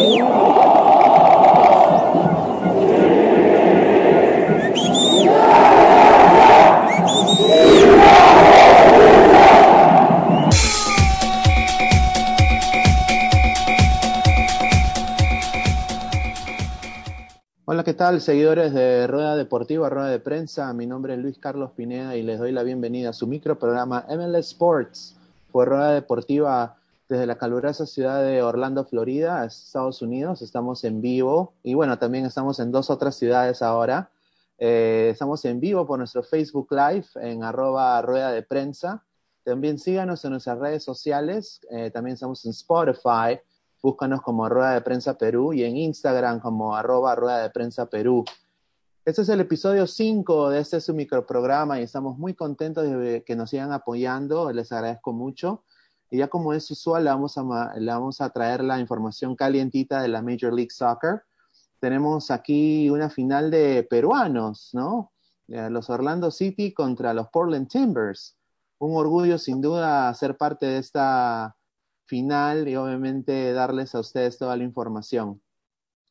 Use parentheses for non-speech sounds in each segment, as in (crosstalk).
Hola, ¿qué tal, seguidores de Rueda Deportiva, Rueda de Prensa? Mi nombre es Luis Carlos Pineda y les doy la bienvenida a su microprograma MLS Sports por Rueda Deportiva desde la calurosa ciudad de Orlando, Florida, Estados Unidos. Estamos en vivo y bueno, también estamos en dos otras ciudades ahora. Eh, estamos en vivo por nuestro Facebook Live en arroba Rueda de Prensa. También síganos en nuestras redes sociales. Eh, también estamos en Spotify Búscanos como Rueda de Prensa Perú y en Instagram como arroba Rueda de Prensa Perú. Este es el episodio 5 de este su microprograma y estamos muy contentos de que nos sigan apoyando. Les agradezco mucho. Y ya como es usual, le vamos a, vamos a traer la información calientita de la Major League Soccer. Tenemos aquí una final de peruanos, ¿no? Eh, los Orlando City contra los Portland Timbers. Un orgullo sin duda ser parte de esta final y obviamente darles a ustedes toda la información.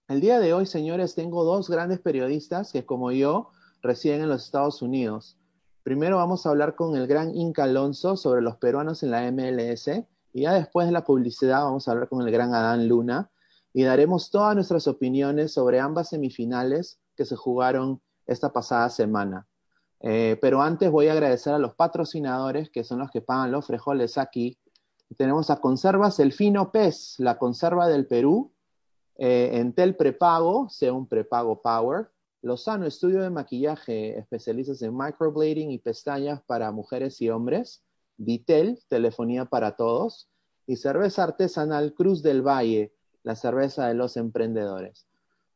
El día de hoy, señores, tengo dos grandes periodistas que, como yo, residen en los Estados Unidos. Primero vamos a hablar con el gran Inca Alonso sobre los peruanos en la MLS y ya después de la publicidad vamos a hablar con el gran Adán Luna y daremos todas nuestras opiniones sobre ambas semifinales que se jugaron esta pasada semana. Eh, pero antes voy a agradecer a los patrocinadores que son los que pagan los frijoles aquí. Tenemos a Conservas El Fino Pez, la conserva del Perú, eh, Entel Prepago, sea un prepago Power, Lozano Estudio de Maquillaje, especialistas en microblading y pestañas para mujeres y hombres, Vitel, telefonía para todos, y cerveza artesanal Cruz del Valle, la cerveza de los emprendedores.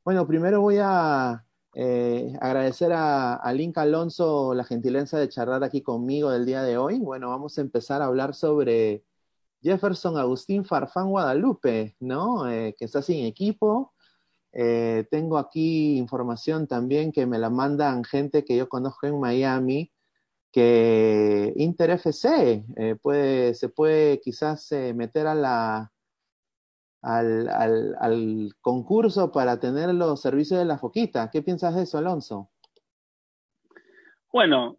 Bueno, primero voy a eh, agradecer a, a Link Alonso la gentileza de charlar aquí conmigo del día de hoy. Bueno, vamos a empezar a hablar sobre Jefferson Agustín Farfán Guadalupe, ¿no? Eh, que está sin equipo. Eh, tengo aquí información también que me la mandan gente que yo conozco en Miami, que Inter FC eh, puede, se puede quizás meter a la, al, al, concurso para tener los servicios de la foquita. ¿Qué piensas de eso, Alonso? Bueno,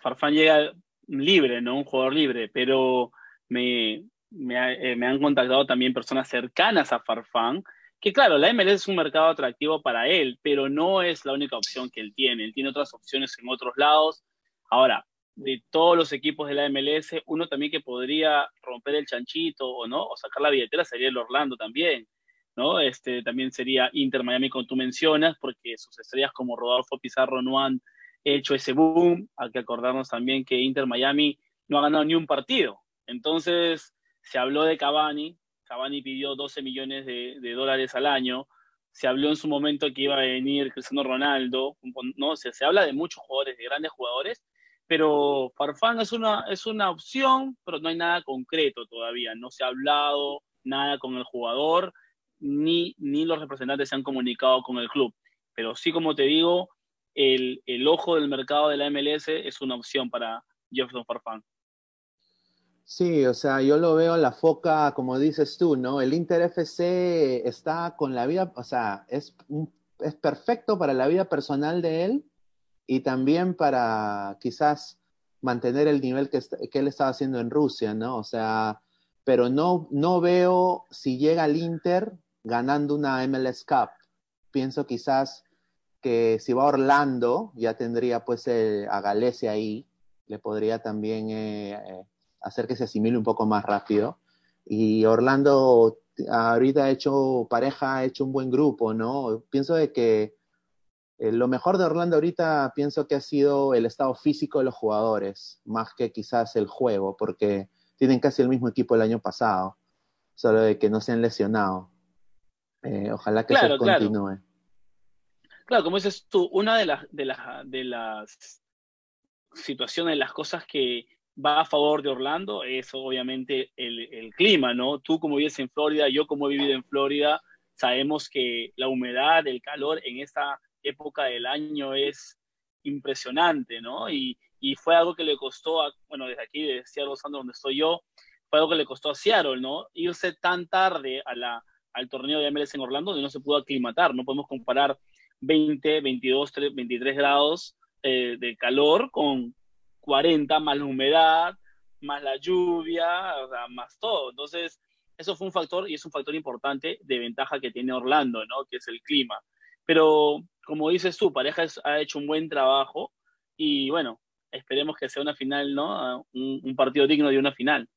Farfán llega libre, ¿no? Un jugador libre, pero me, eh, me, han contactado también personas cercanas a Farfán, que claro, la MLS es un mercado atractivo para él, pero no es la única opción que él tiene. Él tiene otras opciones en otros lados. Ahora, de todos los equipos de la MLS, uno también que podría romper el chanchito o no, o sacar la billetera sería el Orlando también, ¿no? Este también sería Inter Miami, como tú mencionas, porque sus estrellas como Rodolfo Pizarro no han hecho ese boom. Hay que acordarnos también que Inter Miami no ha ganado ni un partido. Entonces, se habló de Cavani, Cavani pidió 12 millones de, dólares al año, se habló en su momento que iba a venir Cristiano Ronaldo, ¿no? Se, se habla de muchos jugadores, de grandes jugadores, pero Farfán es una, es una opción, pero no hay nada concreto todavía, no se ha hablado nada con el jugador, ni, ni los representantes se han comunicado con el club. Pero sí, como te digo, el, el ojo del mercado de la MLS es una opción para Jefferson Farfán. Sí, o sea, yo lo veo la foca, como dices tú, ¿no? El Inter FC está con la vida, o sea, es, es perfecto para la vida personal de él y también para quizás mantener el nivel que, que él estaba haciendo en Rusia, ¿no? O sea, pero no, no veo si llega al Inter ganando una MLS Cup. Pienso quizás que si va a Orlando, ya tendría pues a Galecia ahí, le podría también eh, eh hacer que se asimile un poco más rápido. Y Orlando ahorita ha hecho pareja, ha hecho un buen grupo, ¿no? Pienso de que eh, lo mejor de Orlando ahorita pienso que ha sido el estado físico de los jugadores, más que quizás el juego, porque tienen casi el mismo equipo el año pasado, solo de que no se han lesionado. Eh, ojalá que se continúe. Claro. como dices tú, una de las, de las, de las situaciones, las cosas que, va a favor de Orlando es obviamente el, clima, ¿no? Tú como vives en Florida, yo como he vivido en Florida, sabemos que la humedad, el calor en esta época del año es impresionante, ¿no? Y, fue algo que le costó, a, bueno, desde aquí, de Seattle, donde estoy yo, fue algo que le costó a Seattle, ¿no? Irse tan tarde al torneo de MLS en Orlando donde no se pudo aclimatar. No podemos comparar 20, 22, 23 grados eh, de calor con 40 más la humedad, más la lluvia, más todo. Entonces, eso fue un factor y es un factor importante de ventaja que tiene Orlando, ¿no? Que es el clima. Pero, como dices tú, pareja ha hecho un buen trabajo y bueno, esperemos que sea una final, ¿no? un partido digno de una final.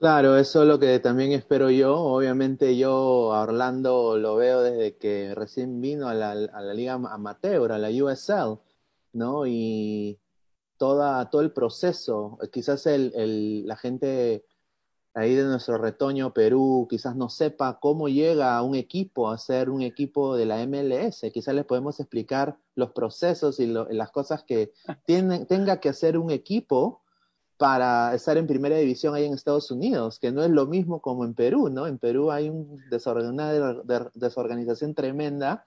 Claro, eso es lo que también espero yo. Obviamente yo a Orlando lo veo desde que recién vino a la, liga amateur, a la USL, ¿no? Y toda, todo el proceso, quizás el, la gente ahí de nuestro retoño Perú quizás no sepa cómo llega un equipo a ser un equipo de la MLS. Quizás les podemos explicar los procesos y las cosas que (laughs) tiene, tenga que hacer un equipo para estar en primera división ahí en Estados Unidos, que no es lo mismo como en Perú, ¿no? En Perú hay un una desorganización tremenda,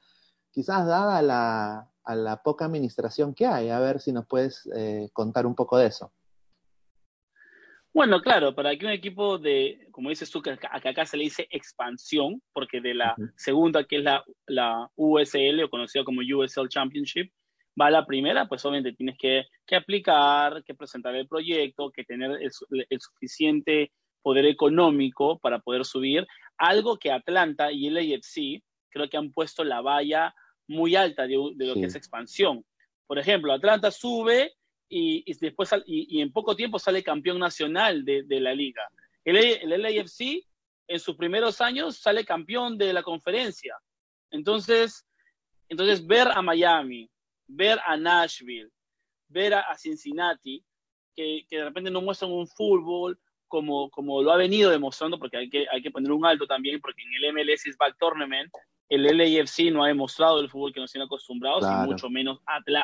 quizás dada la, a la poca administración que hay. A ver si nos puedes eh, contar un poco de eso. Bueno, claro, para que un equipo de, como dices tú, que acá, se le dice expansión, porque de la segunda, que es la, la USL, o conocida como USL Championship, va a la primera, pues obviamente tienes que, aplicar, que presentar el proyecto, que tener el, suficiente poder económico para poder subir. Algo que Atlanta y el AFC creo que han puesto la valla muy alta de, lo que es expansión. Por ejemplo, Atlanta sube y, después y, en poco tiempo sale campeón nacional de, la liga. El, el LAFC en sus primeros años sale campeón de la conferencia. Entonces, entonces ver a Miami, ver a Nashville, ver a, Cincinnati, que, de repente no muestran un fútbol como, como lo ha venido demostrando, porque hay que, hay que poner un alto también, porque en el MLS is Back Tournament el LAFC no ha demostrado el fútbol que nos tiene acostumbrados, y mucho menos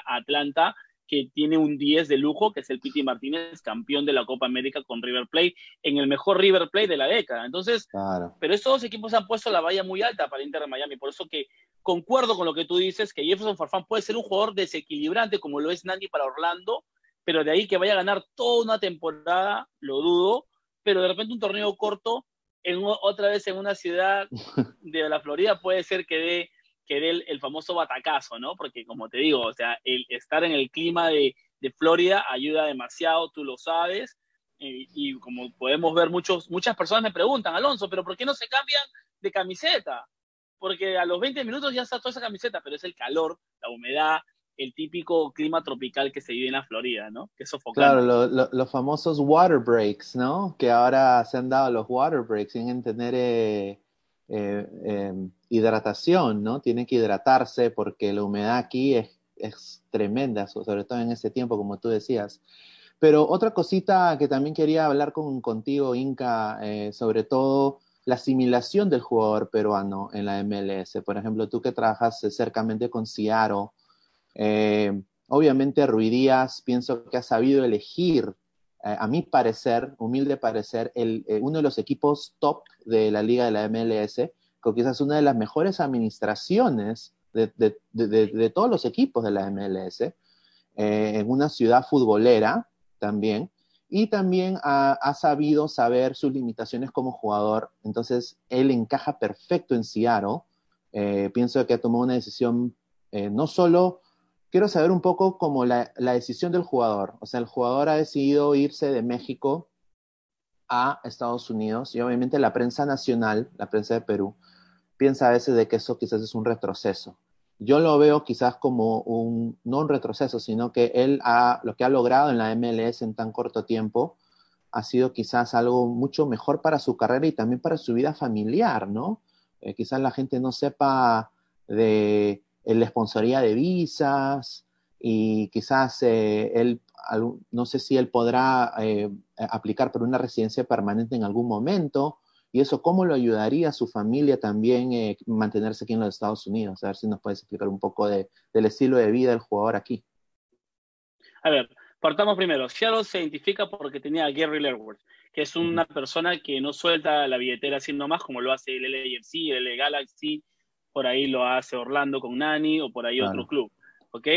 Atlanta, que tiene un 10 de lujo, que es el Piti Martínez, campeón de la Copa América con River Plate, en el mejor River Plate de la década. Entonces, pero estos dos equipos han puesto la valla muy alta para Inter de Miami, por eso que concuerdo con lo que tú dices, que Jefferson Farfán puede ser un jugador desequilibrante como lo es Nani para Orlando, pero de ahí que vaya a ganar toda una temporada, lo dudo, pero de repente un torneo corto, en, otra vez en una ciudad (laughs) de la Florida, puede ser que dé que dé el, famoso batacazo, ¿no? Porque como te digo, o sea, el estar en el clima de, de Florida ayuda demasiado, tú lo sabes, y como podemos ver, muchos, muchas personas me preguntan, Alonso, pero ¿por qué no se cambian de camiseta? Porque a los 20 minutos ya está toda esa camiseta, pero es el calor, la humedad, el típico clima tropical que se vive en la Florida, ¿no? Que Claro, los famosos water breaks, ¿no? Que ahora se han dado los water breaks sin tener eh, eh, em, hidratación, ¿no? Tienen que hidratarse porque la humedad aquí es, tremenda, sobre todo en este tiempo, como tú decías. Pero otra cosita que también quería hablar con, contigo, Inca, eh, sobre todo la asimilación del jugador peruano en la MLS. Por ejemplo, tú que trabajas cercamente con Ciaro, eh, obviamente Ruidías pienso que ha sabido elegir, a mi parecer, humilde parecer, el, uno de los equipos top de la liga de la MLS que quizás una de las mejores administraciones de, todos los equipos de la MLS, eh, en una ciudad futbolera también, y también ha, sabido saber sus limitaciones como jugador, entonces él encaja perfecto en Seattle, eh, pienso que ha tomado una decisión, eh, no solo, quiero saber un poco como la, decisión del jugador, o sea, el jugador ha decidido irse de México a Estados Unidos y obviamente la prensa nacional, la prensa de Perú, piensa a veces de que eso quizás es un retroceso. Yo lo veo quizás como un, no un retroceso, sino que él ha, lo que ha logrado en la MLS en tan corto tiempo ha sido quizás algo mucho mejor para su carrera y también para su vida familiar, ¿no? Eh, quizás la gente no sepa de la sponsoría de visas y quizás eh, él, no sé si él podrá eh, aplicar por una residencia permanente en algún momento y eso cómo lo ayudaría a su familia también eh, mantenerse aquí en los Estados Unidos. A ver si nos puedes explicar un poco del estilo de vida del jugador aquí. A ver, partamos primero. Seattle se identifica porque tenía a Gary Lerworth, que es una persona que no suelta la billetera así nomás como lo hace el LAFC, el Galaxy, por ahí lo hace Orlando con Nani o por ahí otro club, ¿ok?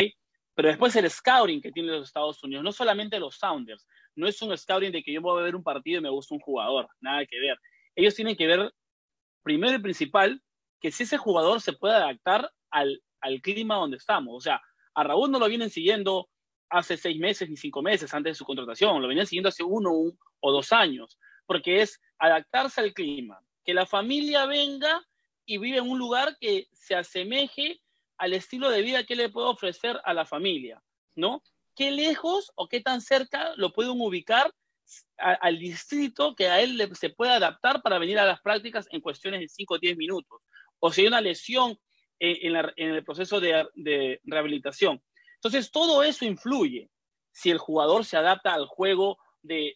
Pero después el scouting que tiene los Estados Unidos, no solamente los Sounders, no es un scouting de que yo voy a ver un partido y me gusta un jugador, nada que ver ellos tienen que ver primero y principal, que si ese jugador se puede adaptar al, al clima donde estamos. O sea, a Raúl no lo vienen siguiendo hace seis meses ni cinco meses antes de su contratación, lo venían siguiendo hace uno o dos años, porque es adaptarse al clima, que la familia venga y vive en un lugar que se asemeje al estilo de vida que le puede ofrecer a la familia, ¿no? ¿Qué lejos o qué tan cerca lo pueden ubicar al distrito que a él se pueda adaptar para venir a las prácticas en cuestiones de 5 o 10 minutos? O si hay una lesión en, el proceso de, rehabilitación. Entonces, todo eso influye si el jugador se adapta al juego de,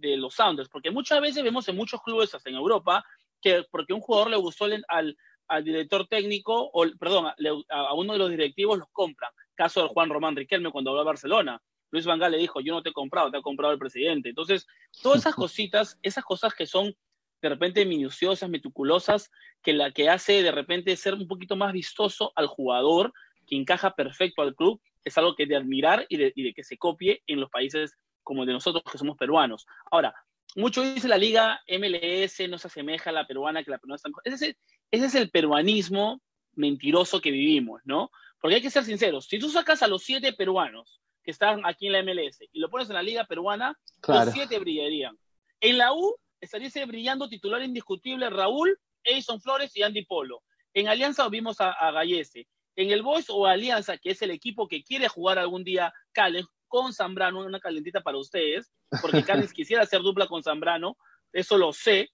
los Sounders, porque muchas veces vemos en muchos clubes, hasta en Europa, que porque un jugador le gustó al, director técnico, o perdón, a, uno de los directivos los compran. Caso de Juan Román Riquelme cuando habló a Barcelona. Luis Van Gaal le dijo, yo no te he comprado, te ha comprado el presidente. Entonces, todas esas cositas, esas cosas que son de repente minuciosas, meticulosas, que la que hace de repente ser un poquito más vistoso al jugador, que encaja perfecto al club, es algo que de admirar y de, que se copie en los países como de nosotros que somos peruanos. Ahora, mucho dice la liga MLS no se asemeja a la peruana, que la peruana está mejor. Ese es, el, peruanismo mentiroso que vivimos, ¿no? Porque hay que ser sinceros, si tú sacas a los siete peruanos que están aquí en la MLS y lo pones en la liga peruana, los siete brillarían. En la U estaría brillando titular indiscutible Raúl, Edison Flores y Andy Polo. En Alianza vimos a, a Gallese. En el Boys o Alianza, que es el equipo que quiere jugar algún día Calen con Zambrano, una calentita para ustedes, porque (laughs) Calen quisiera hacer dupla con Zambrano, eso lo sé,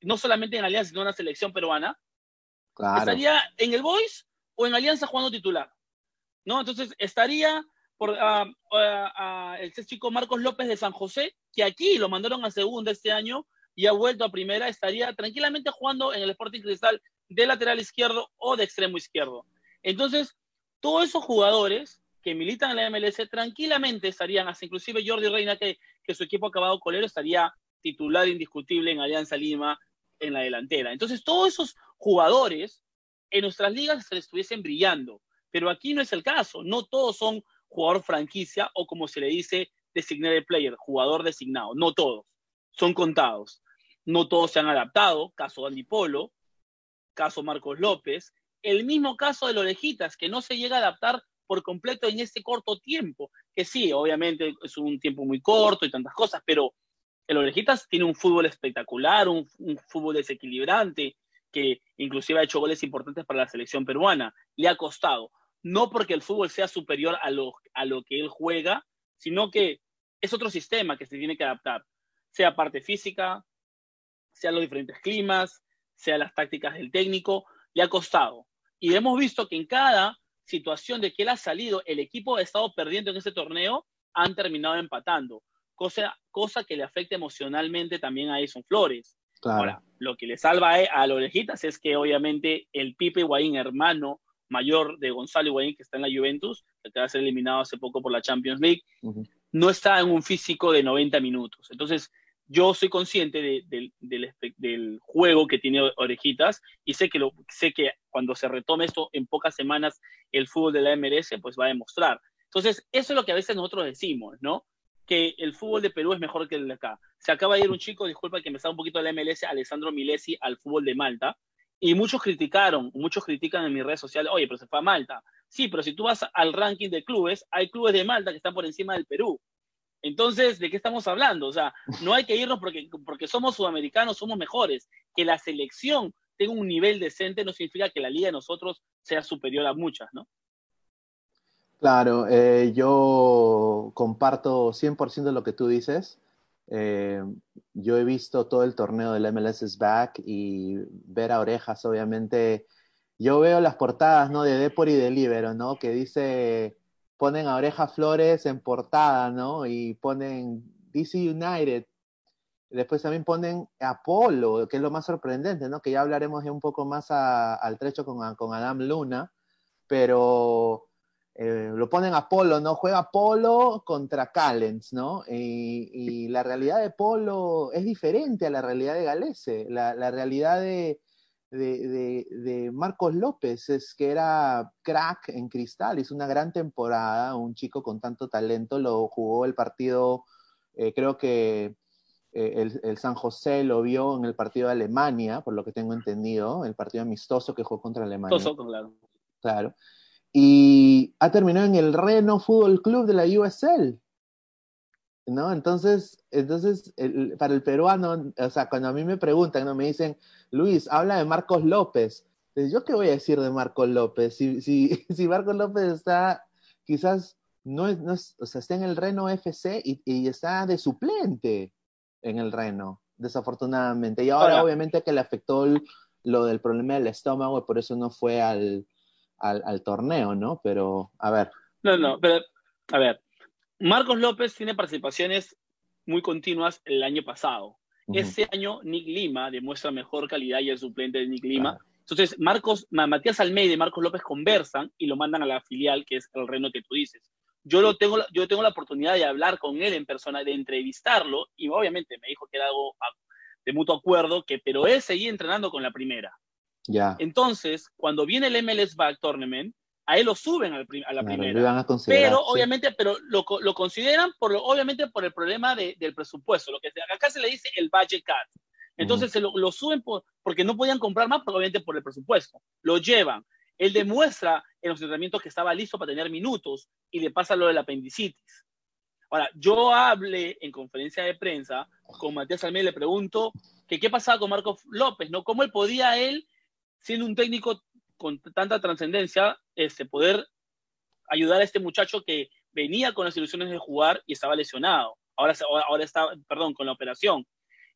no solamente en Alianza, sino en la selección peruana. Estaría en el Boys o en Alianza jugando titular. ¿No? Entonces estaría por el chico Marcos López de San José, que aquí lo mandaron a segunda este año, y ha vuelto a primera, estaría tranquilamente jugando en el Sporting Cristal de lateral izquierdo o de extremo izquierdo. Entonces, todos esos jugadores que militan en la MLS tranquilamente estarían, hasta inclusive Jordi Reina, que, que su equipo acabado colero, estaría titular indiscutible en Alianza Lima en la delantera. Entonces, todos esos jugadores en nuestras ligas se estuviesen brillando, pero aquí no es el caso. No todos son jugador franquicia o como se le dice, designated player, jugador designado. No todos, son contados no todos se han adaptado, caso Andy Polo, caso Marcos López, el mismo caso de Orejitas, que no se llega a adaptar por completo en este corto tiempo, que sí, obviamente es un tiempo muy corto y tantas cosas, pero el Orejitas tiene un fútbol espectacular, un, fútbol desequilibrante, que inclusive ha hecho goles importantes para la selección peruana, le ha costado, no porque el fútbol sea superior a lo, a lo que él juega, sino que es otro sistema que se tiene que adaptar, sea parte física, sea los diferentes climas, sea las tácticas del técnico, le ha costado. Y hemos visto que en cada situación de que él ha salido, el equipo ha estado perdiendo en ese torneo, han terminado empatando, cosa, cosa que le afecta emocionalmente también a Edson Flores. Ahora, lo que le salva a, los Orejitas es que obviamente el Pipe Higuaín, hermano mayor de Gonzalo Higuaín, que está en la Juventus, que acaba de ser eliminado hace poco por la Champions League, no está en un físico de 90 minutos. Entonces, yo soy consciente del, juego que tiene Orejitas y sé que, lo, sé que cuando se retome esto en pocas semanas el fútbol de la MLS, pues va a demostrar. Entonces, eso es lo que a veces nosotros decimos, ¿no? Que el fútbol de Perú es mejor que el de acá. Se acaba de ir un chico, disculpa que me estaba un poquito de la MLS, Alessandro Milesi, al fútbol de Malta, y muchos criticaron, muchos critican en mis redes sociales, oye, pero se fue a Malta. Sí, pero si tú vas al ranking de clubes, hay clubes de Malta que están por encima del Perú. Entonces, ¿de qué estamos hablando? O sea, no hay que irnos porque, porque somos sudamericanos, somos mejores. Que la selección tenga un nivel decente no significa que la liga de nosotros sea superior a muchas, ¿no? Claro, eh, yo comparto 100% lo que tú dices. Eh, yo he visto todo el torneo del MLS Back y ver a orejas, obviamente. Yo veo las portadas, ¿no? De Depor y de Libero, ¿no? Que dice ponen a Oreja Flores en portada, ¿no? Y ponen DC United. Después también ponen Apolo, que es lo más sorprendente, ¿no? Que ya hablaremos un poco más al trecho con, con, Adam Luna, pero eh, lo ponen Apolo, ¿no? Juega Apolo contra Callens, ¿no? Y, la realidad de Polo es diferente a la realidad de Galese. la realidad de, de, Marcos López, es que era crack en Cristal, hizo una gran temporada, un chico con tanto talento, lo jugó el partido, eh, creo que eh, el, San José lo vio en el partido de Alemania, por lo que tengo entendido, el partido amistoso que jugó contra Alemania. Amistoso, claro. Claro. Y ha terminado en el Reno Fútbol Club de la USL. ¿No? Entonces, entonces para el peruano, o sea, cuando a mí me preguntan, ¿no? me dicen, Luis, habla de Marcos López. ¿Yo qué voy a decir de Marcos López? Si, si, (laughs) si Marcos López está, quizás no es, no es, o sea, está en el Reno FC y, y está de suplente en el Reno, desafortunadamente. Y ahora, obviamente que le afectó lo del problema del estómago y por eso no fue al, al, torneo, ¿no? Pero, a ver. No, no, pero, a ver, Marcos López tiene participaciones muy continuas el año pasado. Ese año Nick Lima demuestra mejor calidad y el suplente de Nick Lima. Entonces, Marcos, Matías Almeida y Marcos López conversan y lo mandan a la filial, que es el Reno que tú dices yo, lo tengo, yo tengo la oportunidad de hablar con él en persona, de entrevistarlo, y obviamente me dijo que era algo de mutuo acuerdo, que, pero él seguía entrenando con la primera. Ya. Entonces, cuando viene el MLS Back Tournament, a él lo suben a la, primera. pero obviamente, pero lo, lo, consideran por obviamente por el problema de, del presupuesto, lo que acá se le dice el budget cut. Entonces se lo, lo, suben por, porque no podían comprar más, obviamente por el presupuesto. Lo llevan. Él demuestra en los entrenamientos que estaba listo para tener minutos y le pasa lo del apendicitis. Ahora, yo hablé en conferencia de prensa con Matías Almeida y le pregunto que qué pasaba con Marco López, ¿no? ¿Cómo él podía él, siendo un técnico con tanta trascendencia, este, poder ayudar a este muchacho que venía con las ilusiones de jugar y estaba lesionado? Ahora, ahora está, perdón, con la operación.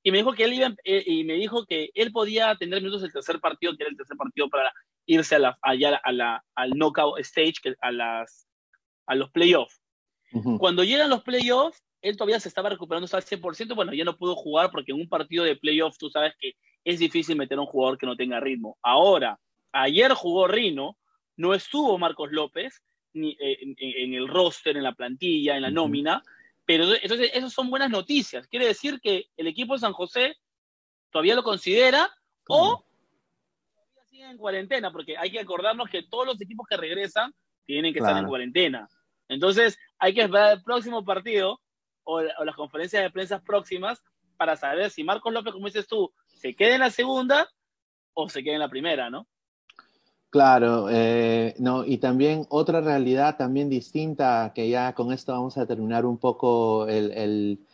Y me dijo que él iba, eh, y me dijo que él podía tener minutos el tercer partido, que era el tercer partido para irse a la, allá a la, al knockout stage, a, las, a los playoffs. Cuando llegan los playoffs, él todavía se estaba recuperando al 100%, bueno, ya no pudo jugar porque en un partido de playoffs tú sabes que es difícil meter a un jugador que no tenga ritmo. Ahora, ayer jugó Rino, no estuvo Marcos López ni, eh, en, el roster, en la plantilla, en la nómina, pero entonces esas son buenas noticias. Quiere decir que el equipo de San José todavía lo considera o en cuarentena, porque hay que acordarnos que todos los equipos que regresan tienen que estar en cuarentena. Entonces, hay que esperar el próximo partido o, las conferencias de prensa próximas para saber si Marcos López, como dices tú, se queda en la segunda o se queda en la primera, ¿no? Claro, eh, no, y también otra realidad también distinta, que ya con esto vamos a terminar un poco el,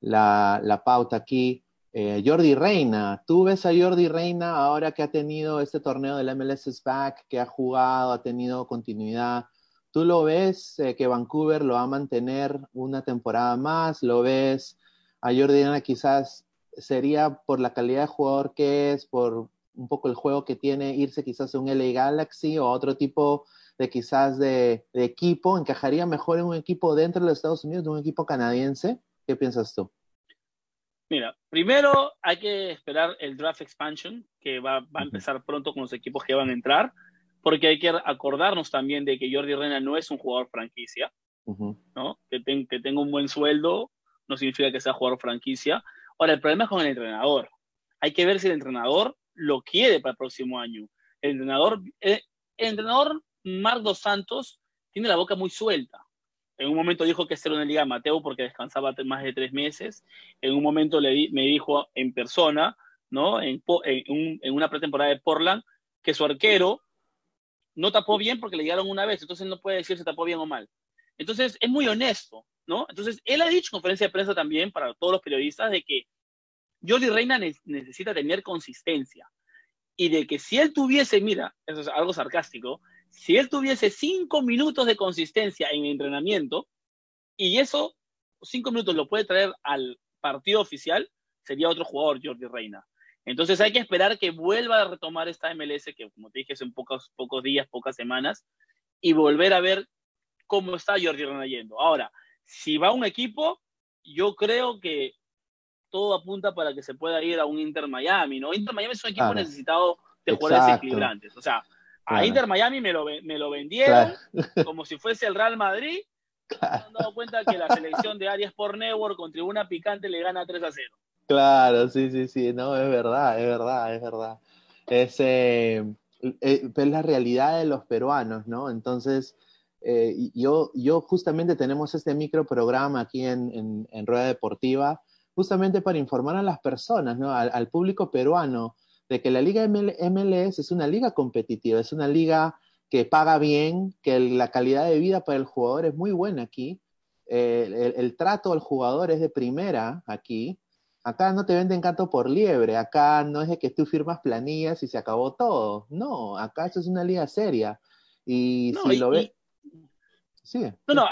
la, pauta aquí, eh, Jordi Reina, tú ves a Jordi Reina ahora que ha tenido este torneo del MLS Back, que ha jugado, ha tenido continuidad. ¿Tú lo ves eh, que Vancouver lo va a mantener una temporada más? ¿Lo ves a Jordi Reina quizás sería por la calidad de jugador que es, por un poco el juego que tiene, irse quizás a un LA Galaxy o a otro tipo de quizás de, de equipo? ¿Encajaría mejor en un equipo dentro de los Estados Unidos, de un equipo canadiense? ¿Qué piensas tú? Mira, primero hay que esperar el draft expansion, que va, a empezar pronto con los equipos que van a entrar, porque hay que acordarnos también de que Jordi Rena no es un jugador franquicia, ¿no? Que, que tenga un buen sueldo no significa que sea jugador franquicia. Ahora, el problema es con el entrenador. Hay que ver si el entrenador lo quiere para el próximo año. El entrenador, eh, el entrenador Santos tiene la boca muy suelta. En un momento dijo que era una liga Mateo porque descansaba más de tres meses. En un momento le me dijo en persona, ¿no? En, una pretemporada de Portland, que su arquero no tapó bien porque le llegaron una vez. Entonces no puede decir si tapó bien o mal. Entonces es muy honesto, ¿no? Entonces él ha dicho en conferencia de prensa también para todos los periodistas de que Jordi Reina necesita tener consistencia y de que si él tuviese, mira, eso es algo sarcástico, si él tuviese cinco minutos de consistencia en entrenamiento, y eso, cinco minutos lo puede traer al partido oficial, sería otro jugador, Jordi Reina. Entonces hay que esperar que vuelva a retomar esta MLS, que como te dije, son pocos, pocos días, pocas semanas, y volver a ver cómo está Jordi Reina yendo. Ahora, si va un equipo, yo creo que todo apunta para que se pueda ir a un Inter Miami, ¿no? Inter Miami es un equipo necesitado de jugadores equilibrantes. O sea, a Inter Miami me lo, me lo vendieron (laughs) como si fuese el Real Madrid. Se han dado cuenta que la selección de Arias por Network con tribuna picante le gana 3 a 0. Claro, sí, sí, sí, no, es verdad, es verdad, es verdad. Es, eh, eh, es la realidad de los peruanos, ¿no? Entonces, eh, yo, yo justamente tenemos este micro programa aquí en, en, en Rueda Deportiva justamente para informar a las personas, ¿no? al, público peruano, de que la liga MLS es una liga competitiva, es una liga que paga bien, que la calidad de vida para el jugador es muy buena aquí, eh, el, trato al jugador es de primera aquí. Acá no te venden canto por liebre, acá no es de que tú firmas planillas y se acabó todo. No, acá esto es una liga seria. Y si lo ves... Sí. No, no,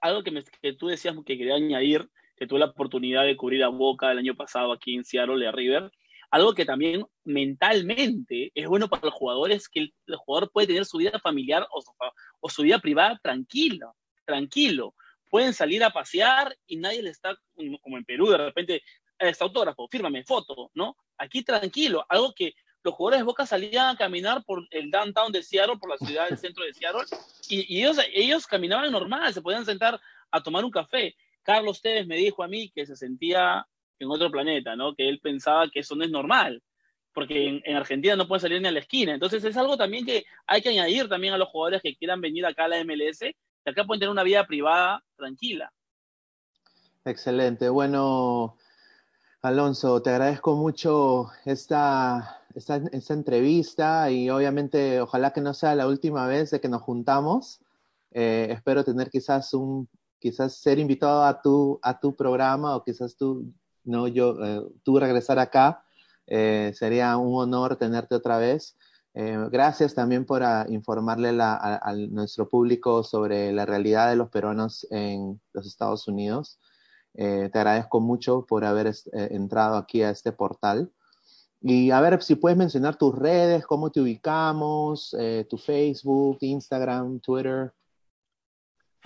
algo, que, que, tú decías que quería añadir, que tuve la oportunidad de cubrir a Boca el año pasado aquí en Seattle de River, algo que también mentalmente es bueno para los jugadores, que el, jugador puede tener su vida familiar o su, o su vida privada tranquilo, tranquilo pueden salir a pasear y nadie le está, como en Perú, de repente, este autógrafo, fírmame, foto, ¿no? Aquí tranquilo, algo que los jugadores de Boca salían a caminar por el downtown de Seattle, por la ciudad del centro de Seattle, y, ellos, ellos caminaban normal, se podían sentar a tomar un café. Carlos Tevez me dijo a mí que se sentía en otro planeta, ¿no? Que él pensaba que eso no es normal, porque en, en, Argentina no pueden salir ni a la esquina. Entonces es algo también que hay que añadir también a los jugadores que quieran venir acá a la MLS, acá pueden tener una vida privada tranquila. Excelente. Bueno, Alonso, te agradezco mucho esta, esta, entrevista y obviamente ojalá que no sea la última vez de que nos juntamos. Eh, espero tener quizás un, quizás ser invitado a tu, a tu programa o quizás tú, no, yo, eh, tú regresar acá. Eh, sería un honor tenerte otra vez. Eh, gracias también por ah, informarle a, nuestro público sobre la realidad de los peruanos en los Estados Unidos. Te agradezco mucho por haber entrado aquí a este portal. Y a ver si puedes mencionar tus redes, cómo te ubicamos, tu Facebook, Instagram, Twitter.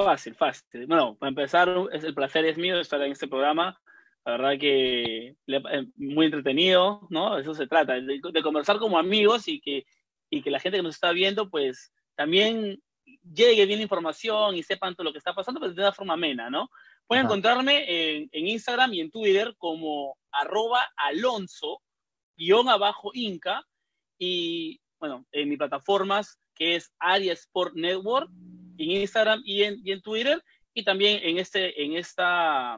Fácil, fácil. Bueno, para empezar, es, el placer es mío estar en este programa. La verdad que muy entretenido, ¿no? Eso se trata, de conversar como amigos y que y que la gente que nos está viendo, pues también llegue bien la información y sepan todo lo que está pasando, pero de una forma amena, ¿no? Pueden encontrarme en, Instagram y en Twitter como arroba alonso, guion abajo inca, y bueno, en mis plataformas que es Aria Sport Network, en Instagram y en, y en Twitter, y también en, este, en esta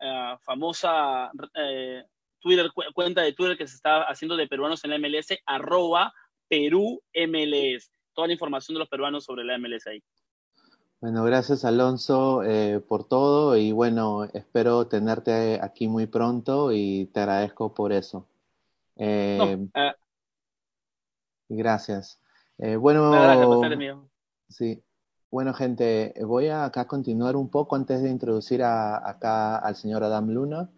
ah, famosa eh, Twitter, cuenta de Twitter que se está haciendo de peruanos en la MLS, arroba Perú MLS. Toda la información de los peruanos sobre la MLS ahí. Bueno, gracias Alonso eh, por todo y bueno, espero tenerte aquí muy pronto y te agradezco por eso. Eh, ah. gracias. Eh, bueno, sí. Bueno, gente, voy a acá continuar un poco antes de introducir acá al señor Adam Luna.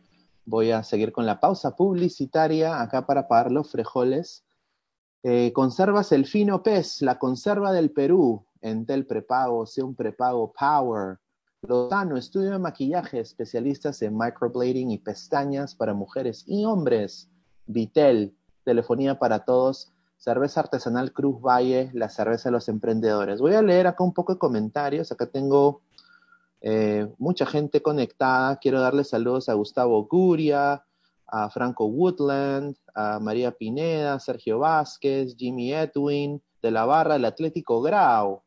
Voy a seguir con la pausa publicitaria acá para pagar los frejoles. Eh, conservas el fino pez, la conserva del Perú, Entel prepago, sea un prepago Power. Lozano, estudio de maquillaje, especialistas en microblading y pestañas para mujeres y hombres. Vitel, telefonía para todos. Cerveza artesanal Cruz Valle, la cerveza de los emprendedores. Voy a leer acá un poco de comentarios. Acá tengo eh, mucha gente conectada. Quiero darle saludos a Gustavo Guria, a Franco Woodland, a María Pineda, Sergio Vázquez, Jimmy Edwin, de la Barra, el Atlético Grau,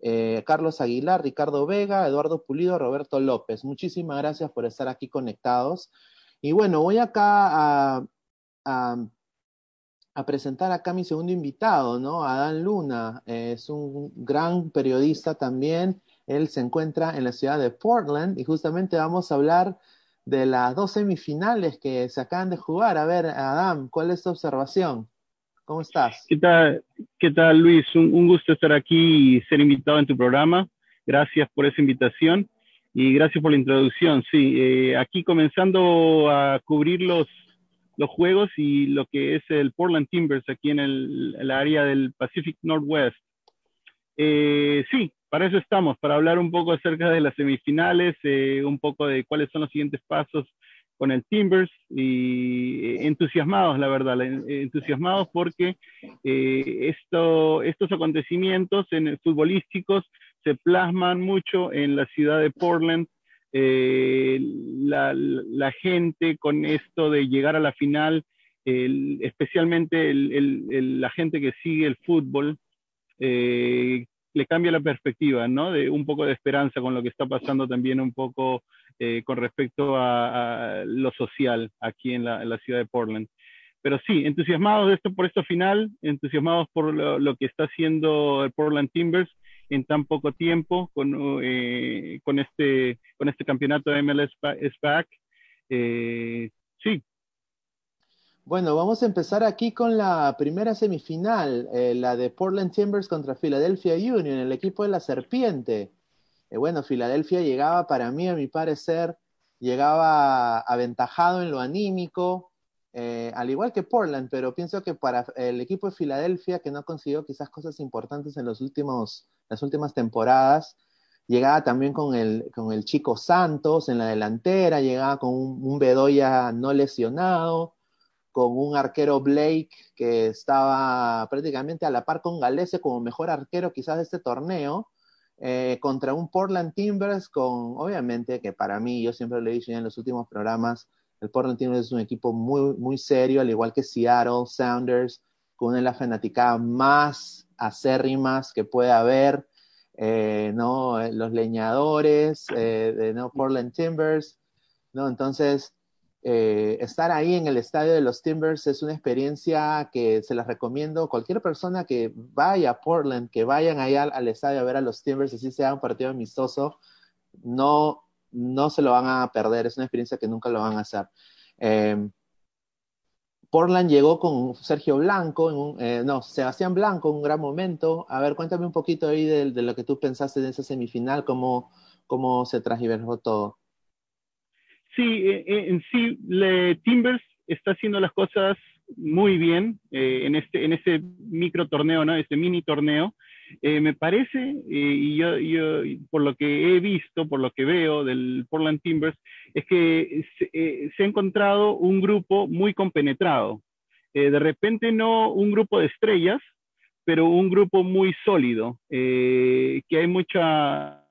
eh, Carlos Aguilar, Ricardo Vega, Eduardo Pulido, Roberto López. Muchísimas gracias por estar aquí conectados. Y bueno, voy acá a, presentar acá a mi segundo invitado, ¿no? Adán Luna. es un gran periodista también. Él se encuentra en la ciudad de Portland y justamente vamos a hablar de las dos semifinales que se acaban de jugar. A ver, Adam, ¿cuál es tu observación? ¿Cómo estás? ¿Qué tal, qué tal Luis? Un, gusto estar aquí y ser invitado en tu programa. Gracias por esa invitación y gracias por la introducción. Sí, eh, aquí comenzando a cubrir los, los juegos y lo que es el Portland Timbers aquí en el, área del Pacific Northwest. Eh, sí, para eso estamos, para hablar un poco acerca de las semifinales, eh, un poco de cuáles son los siguientes pasos con el Timbers y eh, entusiasmados, la verdad, entusiasmados porque eh, esto, estos acontecimientos en, futbolísticos se plasman mucho en la ciudad de Portland. La, la, gente con esto de llegar a la final, especialmente el, el, la gente que sigue el fútbol, le cambia la perspectiva, ¿no? De un poco de esperanza con lo que está pasando también un poco eh, con respecto a, lo social aquí en la, ciudad de Portland. Pero sí, entusiasmados de esto, por esto final, entusiasmados por lo, que está haciendo el Portland Timbers en tan poco tiempo con, eh, con, este, con este campeonato de MLS SPAC. Eh, sí, bueno, vamos a empezar aquí con la primera semifinal, eh, la de Portland Timbers contra Philadelphia Union, el equipo de la serpiente. Bueno, Filadelfia llegaba para mí, a mi parecer, llegaba aventajado en lo anímico, eh, al igual que Portland, pero pienso que para el equipo de Filadelfia, que no consiguió quizás cosas importantes en los últimos, las últimas temporadas, llegaba también con el, con el chico Santos en la delantera, llegaba con un, Bedoya no lesionado, con un arquero Blake que estaba prácticamente a la par con Galese como mejor arquero quizás de este torneo, eh, contra un Portland Timbers con, obviamente, que para mí, yo siempre lo he dicho ya en los últimos programas, el Portland Timbers es un equipo muy, muy serio, al igual que Seattle Sounders, con una de las fanaticadas más acérrimas que puede haber, eh, ¿no? Los leñadores eh, de ¿no? Portland Timbers, ¿no? Entonces, eh, estar ahí en el estadio de los Timbers es una experiencia que se las recomiendo. Cualquier persona que vaya a Portland, que vayan allá al, estadio a ver a los Timbers, así sea un partido amistoso, no, no se lo van a perder. Es una experiencia que nunca lo van a hacer. Em, Portland llegó con Sergio Blanco, eh, no, Sebastián Blanco, un gran momento. A ver, cuéntame un poquito ahí de, lo que tú pensaste de esa semifinal, cómo, cómo se transversó todo. Sí, eh, eh, en sí, le, Timbers está haciendo las cosas muy bien eh, en, este, en ese micro torneo, ¿no? Este mini torneo. Me parece, y yo, por lo que he visto, por lo que veo del Portland Timbers, es que se, se ha encontrado un grupo muy compenetrado. de repente no un grupo de estrellas, pero un grupo muy sólido, que hay mucha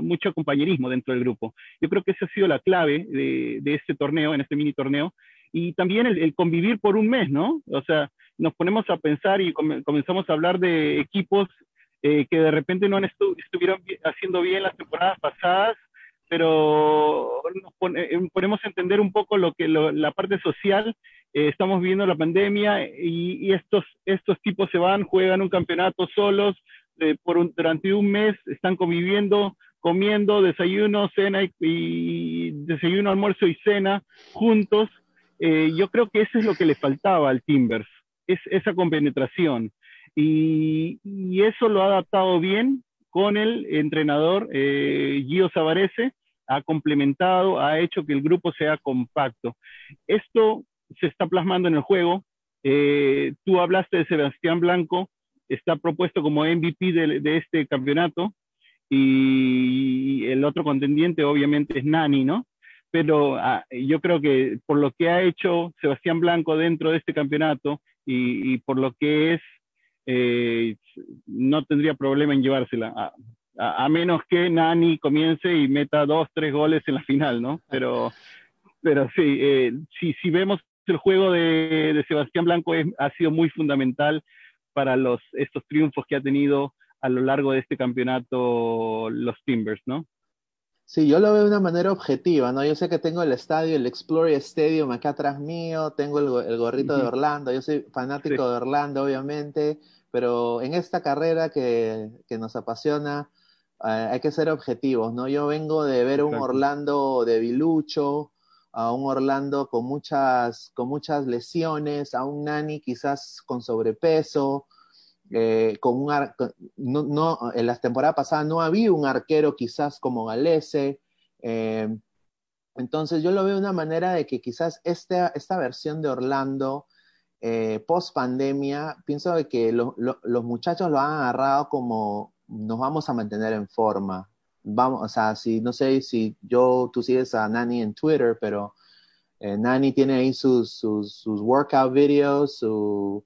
mucho compañerismo dentro del grupo. Yo creo que esa ha sido la clave de, de este torneo, en este mini torneo, y también el, convivir por un mes, ¿no? O sea, nos ponemos a pensar y comenzamos a hablar de equipos eh, que de repente no estuvieron haciendo bien las temporadas pasadas, pero nos eh, ponemos a entender un poco lo que la parte social. Eh, estamos viviendo la pandemia y, estos, tipos se van, juegan un campeonato solos, por durante un mes están conviviendo, comiendo desayuno, cena y, desayuno, almuerzo y cena juntos. Eh, yo creo que eso es lo que le faltaba al Timbers, es esa compenetración. Y, eso lo ha adaptado bien con el entrenador eh, Gio Savarese, ha complementado, ha hecho que el grupo sea compacto. Esto se está plasmando en el juego. Eh, tú hablaste de Sebastián Blanco, está propuesto como MVP de este campeonato y el otro contendiente obviamente es Nani, ¿no? Pero ah, yo creo que por lo que ha hecho Sebastián Blanco dentro de este campeonato y, por lo que es, eh, no tendría problema en llevársela, a, menos que Nani comience y meta dos, tres goles en la final, ¿no? Pero, pero sí, eh, si, si vemos el juego de, de Sebastián Blanco ha sido muy fundamental para los, estos triunfos que ha tenido a lo largo de este campeonato los Timbers, ¿no? Sí, yo lo veo de una manera objetiva, ¿no? Yo sé que tengo el estadio, el Explorer Stadium acá atrás mío, tengo el, gorrito de Orlando, yo soy fanático de Orlando, obviamente, pero en esta carrera que, nos apasiona, eh, hay que ser objetivos, ¿no? Yo vengo de ver un Orlando de Bilucho, a un Orlando con muchas, con muchas lesiones, a un Nani quizás con sobrepeso, eh, con un no, no, en las temporadas pasadas no había un arquero quizás como Galese. Eh, entonces yo lo veo de una manera de que quizás esta, esta versión de Orlando eh, post pandemia, pienso de que los muchachos lo han agarrado como nos vamos a mantener en forma. Vamos, o sea, si no sé si yo, tú sigues a Nani en Twitter, pero Nani tiene ahí sus, sus, sus workout videos, su,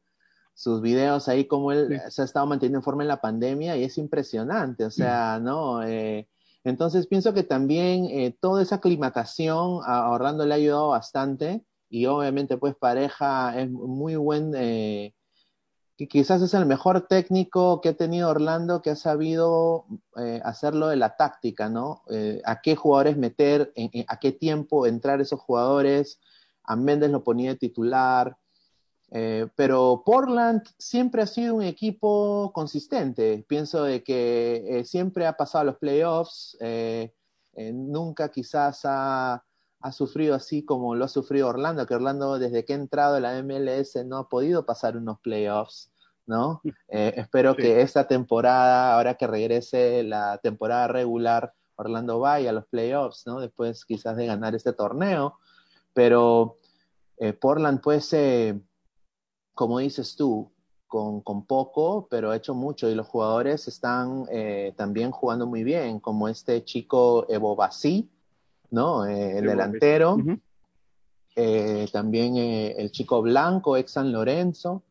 sus videos ahí, como él se ha estado manteniendo en forma en la pandemia y es impresionante, o sea, ¿no? Eh, entonces pienso que también eh, toda esa aclimatación a Orlando le ha ayudado bastante y obviamente pues pareja es muy buen, eh, que quizás es el mejor técnico que ha tenido Orlando, que ha sabido eh, hacerlo de la táctica, ¿no? Eh, a qué jugadores meter, a qué tiempo entrar esos jugadores. A Méndez lo ponía de titular. Eh, pero Portland siempre ha sido un equipo consistente. Pienso de que siempre ha pasado los playoffs. nunca quizás ha, ha sufrido así como lo ha sufrido Orlando, que Orlando desde que ha entrado a la MLS no ha podido pasar unos playoffs. ¿no? (laughs) Eh, espero que esta temporada, ahora que regrese la temporada regular, Orlando vaya a los playoffs, ¿no? Después quizás de ganar este torneo, pero eh, Portland pues, eh, como dices tú, con, poco, pero ha hecho mucho y los jugadores están también jugando muy bien, como este chico Evo Basí, ¿no? el delantero. también el chico blanco, ex San Lorenzo,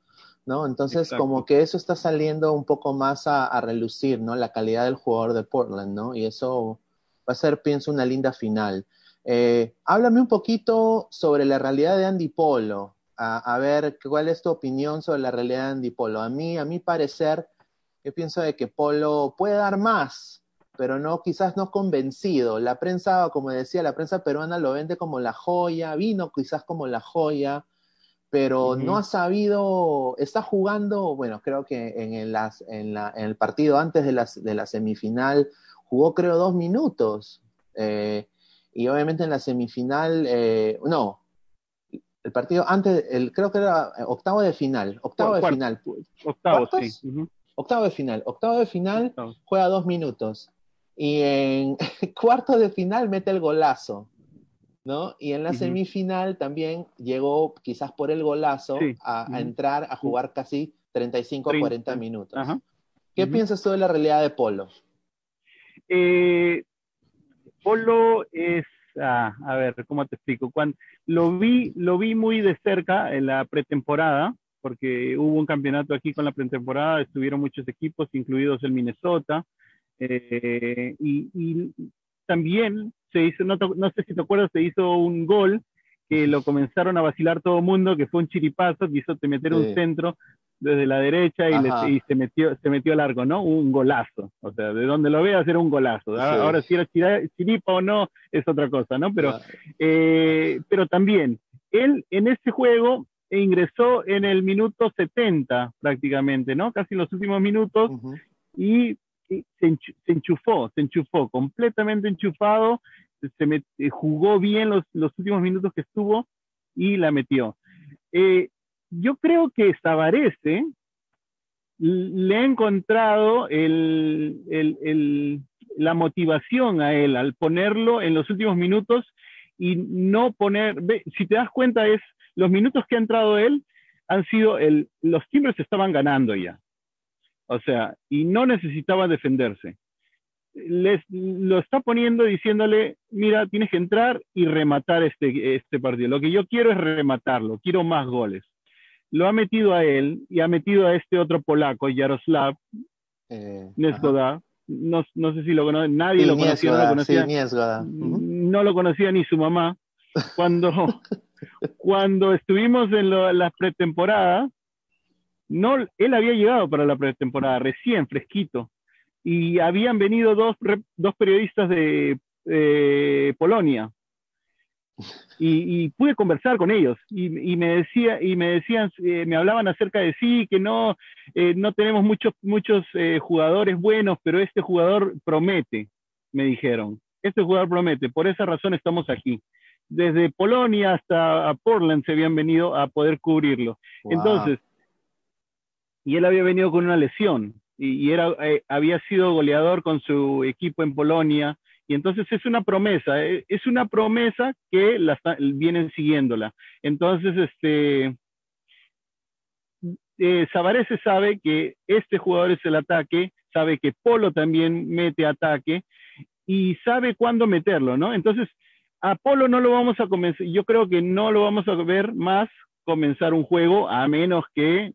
¿no? Entonces, como que eso está saliendo un poco más a, relucir, ¿no? La calidad del jugador de Portland, ¿no? Y eso va a ser, pienso, una linda final. Eh, háblame un poquito sobre la realidad de Andy Polo. A, ver, ¿cuál es tu opinión sobre la realidad de Andy Polo? A mí, a mi parecer, yo pienso de que Polo puede dar más, pero no, quizás no convencido. La prensa, como decía, la prensa peruana lo vende como la joya, vino quizás como la joya, pero no ha sabido, está jugando, bueno, creo que en el, en, la, en el partido antes de la, de la, semifinal jugó creo dos minutos. Eh, y obviamente en la semifinal, eh, no, el partido antes, el, creo que era octavo de final, octavo de final. Octavo, sí. Octavo de final, octavo de final juega dos minutos. Y en (laughs) cuarto de final mete el golazo. ¿no? Y en la semifinal también llegó, quizás por el golazo, a, entrar a jugar casi 35 o 40 minutos. ¿Qué piensas tú de la realidad de Polo? Eh, Polo es, ah, a ver, ¿cómo te explico? Cuando, lo, vi, lo vi muy de cerca en la pretemporada, porque hubo un campeonato aquí con la pretemporada, estuvieron muchos equipos, incluidos el Minnesota, eh, y, también se hizo, no, sé si te acuerdas, se hizo un gol que lo comenzaron a vacilar todo el mundo, que fue un chiripazo, quiso te meter un centro desde la derecha y, se metió se metió largo, ¿no? Un golazo. O sea, de donde lo veas era un golazo. Ahora si era chiripa o no es otra cosa, ¿no? Pero, eh, pero también, él en ese juego ingresó en el minuto 70 prácticamente, ¿no? Casi en los últimos minutos y se, enchufó, se enchufó, completamente enchufado, se eh, jugó bien los, los, últimos minutos que estuvo y la metió. Eh, yo creo que Sabarese le ha encontrado la motivación a él al ponerlo en los últimos minutos y no poner, si te das cuenta es, los minutos que ha entrado él han sido, el, los timbres estaban ganando ya. O sea, y no necesitaba defenderse. Les, lo está poniendo diciéndole, mira, tienes que entrar y rematar este, este partido. Lo que yo quiero es rematarlo, quiero más goles. Lo ha metido a él y ha metido a este otro polaco, Yaroslav eh, No, no, sé si lo conoce, nadie lo conocía, no lo conocía. No lo conocía ni su mamá. Cuando, (laughs) cuando estuvimos en la pretemporada, no, él había llegado para la pretemporada, recién, fresquito, y habían venido dos, dos periodistas de Polonia. Y, pude conversar con ellos y, me decía y me decían eh, me hablaban acerca de sí que no eh, no tenemos muchos muchos eh, jugadores buenos pero este jugador promete me dijeron. Este jugador promete por esa razón estamos aquí. Desde Polonia hasta Portland se habían venido a poder cubrirlo. Entonces y él había venido con una lesión y, era, eh, había sido goleador con su equipo en Polonia. Y entonces es una promesa, eh, es una promesa que la vienen siguiéndola. Entonces, este, eh, sabe que este jugador es el ataque, sabe que Polo también mete ataque y sabe cuándo meterlo, ¿no? Entonces, a Polo no lo vamos a convencer, yo creo que no lo vamos a ver más comenzar un juego a menos que,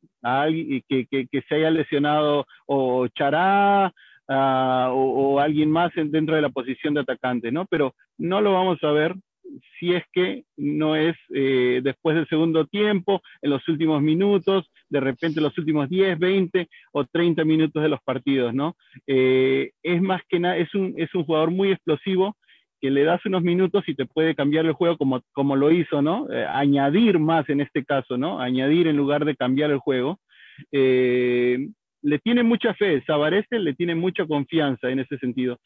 que, que, se haya lesionado o Chará ah, o, alguien más dentro de la posición de atacante, ¿no? Pero no lo vamos a ver si es que no es eh, después del segundo tiempo, en los últimos minutos, de repente los últimos 10, 20 o 30 minutos de los partidos, ¿no? Eh, es más que nada, es un, es un jugador muy explosivo que le das unos minutos y te puede cambiar el juego como, como lo hizo, ¿no? Eh, añadir más en este caso, ¿no? Añadir en lugar de cambiar el juego. Le tiene mucha fe, Sabarese le tiene mucha confianza en ese sentido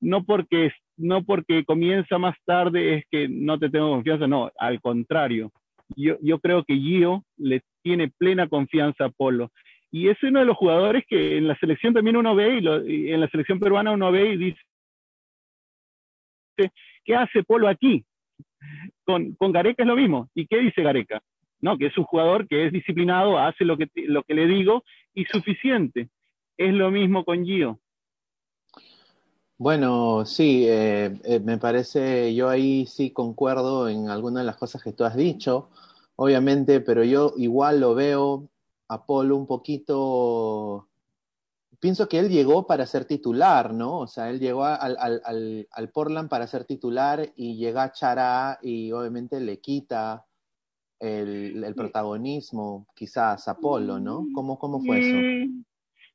no porque, no porque comienza más tarde es que no te tengo confianza, no, al contrario. Yo, yo creo que Gio le tiene plena confianza a Polo. Y es uno de los jugadores que en la selección también uno ve, y, en la selección peruana uno ve y dice, ¿qué hace Polo aquí? Con, con Gareca es lo mismo. ¿Y qué dice Gareca? No, que es un jugador que es disciplinado, hace lo que, lo que le digo y suficiente. Es lo mismo con Gio. Bueno, sí, eh, eh, me parece, yo ahí sí concuerdo en algunas de las cosas que tú has dicho, obviamente, pero yo igual lo veo a Polo un poquito, pienso que él llegó para ser titular, ¿no? O sea, él llegó al, al, al, Portland para ser titular y llega Chará y obviamente le quita el, el protagonismo quizás a Polo, ¿no? ¿Cómo, cómo fue eso? Mm,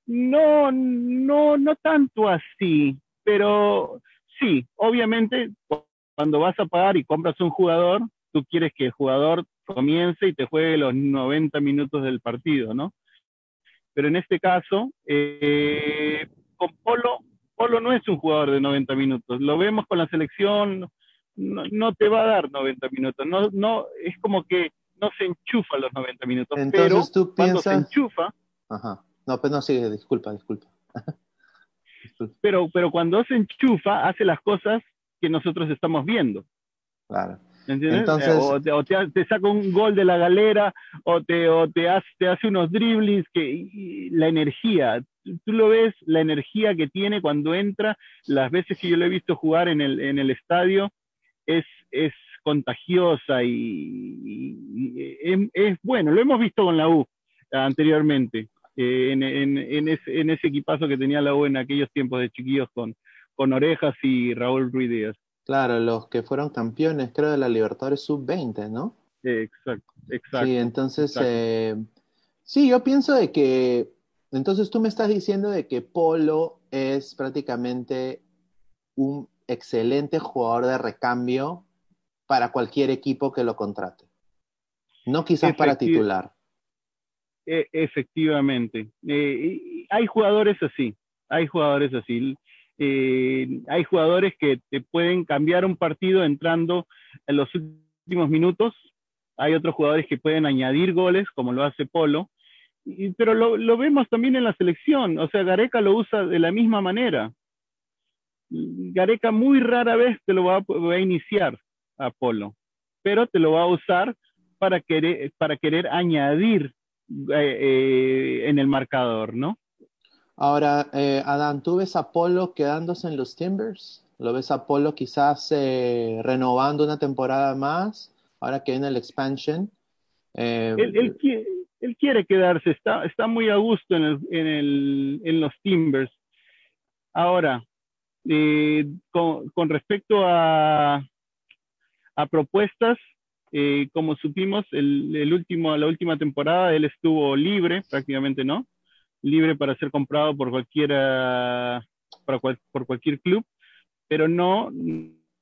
no, no, no tanto así pero sí, obviamente cuando vas a pagar y compras un jugador, tú quieres que el jugador comience y te juegue los 90 minutos del partido, ¿no? Pero en este caso, eh, con Polo, Polo no es un jugador de 90 minutos. Lo vemos con la selección, no, te va a dar 90 minutos. No, no, es como que no se enchufa los 90 minutos. Entonces pero tú piensas... cuando se enchufa... Ajá. No, pues no, sigue, disculpa, (laughs) disculpa. pero, pero cuando se enchufa, hace las cosas que nosotros estamos viendo. Claro. Entonces... O, te, saca un gol de la galera, o te, o te, hace, te hace unos driblings, que, la energía, tú lo ves, la energía que tiene cuando entra, las veces que yo lo he visto jugar en el, en el estadio, es, es contagiosa y, es, bueno, lo hemos visto con la U anteriormente. Eh, en, en, ese, en, ese, equipazo que tenía la U en aquellos tiempos de chiquillos con, con Orejas y Raúl Ruiz Díaz. Claro, los que fueron campeones, creo, de la Libertadores Sub-20, ¿no? exacto, exacto. Sí, entonces, Eh, sí, yo pienso de que, entonces tú me estás diciendo de que Polo es prácticamente un excelente jugador de recambio para cualquier equipo que lo contrate. No quizás para titular. E, efectivamente. Eh, hay jugadores así, hay jugadores así. Eh, hay jugadores que te pueden cambiar un partido entrando en los últimos minutos. Hay otros jugadores que pueden añadir goles, como lo hace Polo. pero lo, vemos también en la selección. O sea, Gareca lo usa de la misma manera. Gareca muy rara vez te lo va a, va a iniciar a Polo, pero te lo va a usar para querer, para querer añadir eh, eh, en el marcador, ¿no? Ahora, eh, Adán, ¿tú ves a Polo quedándose en los Timbers? ¿Lo ves a Polo quizás renovando una temporada más, ahora que viene el expansion? Él, quiere, quedarse, está, está muy a gusto en, en, los Timbers. Ahora, con, con, respecto a, a propuestas, eh, como supimos, el, último, la última temporada él estuvo libre, prácticamente no, libre para ser comprado por cualquiera, por cualquier club, pero no,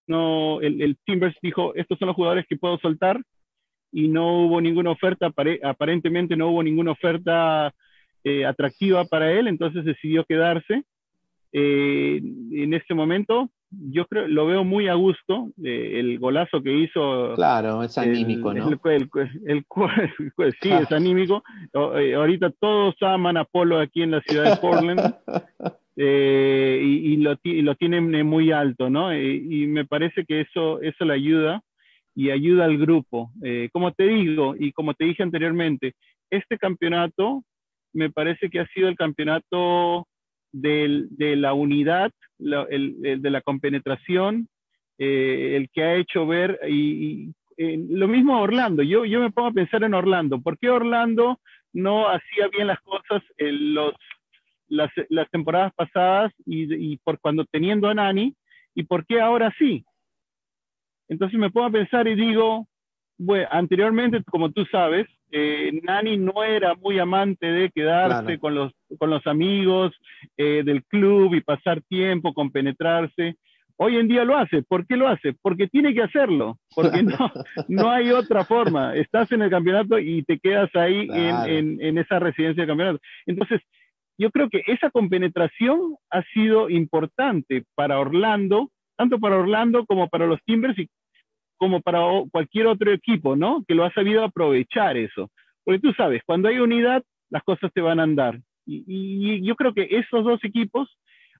no, el, Timbers dijo, estos son los jugadores que puedo soltar y no hubo ninguna oferta, aparentemente no hubo ninguna oferta eh, atractiva para él, entonces decidió quedarse. Eh, en este momento yo creo, lo veo muy a gusto, eh, el golazo que hizo. Claro, es anímico, ¿no? El, sí, es (laughs) anímico. Eh, ahorita todos aman a Polo aquí en la ciudad de Portland (laughs) eh, y, lo, y, lo, tienen muy alto, ¿no? y me parece que eso, eso le ayuda y ayuda al grupo. como te digo y como te dije anteriormente, este campeonato me parece que ha sido el campeonato de la unidad, el, de la compenetración, eh, el que ha hecho ver, y, lo mismo Orlando, yo, yo me pongo a pensar en Orlando, ¿por qué Orlando no hacía bien las cosas en los, las, las temporadas pasadas y, por cuando teniendo a Nani, y por qué ahora sí? Entonces me pongo a pensar y digo, bueno, anteriormente, como tú sabes, eh, Nani no era muy amante de quedarse con, los, con los amigos eh, del club y pasar tiempo, compenetrarse. Hoy en día lo hace. ¿Por qué lo hace? Porque tiene que hacerlo. Porque no, (laughs) no hay otra forma. Estás en el campeonato y te quedas ahí en, en, esa residencia de campeonato. Entonces, yo creo que esa compenetración ha sido importante para Orlando, tanto para Orlando como para los Timbers y como para cualquier otro equipo, ¿no? Que lo ha sabido aprovechar eso. Porque tú sabes, cuando hay unidad, las cosas te van a andar. Y, yo creo que esos dos equipos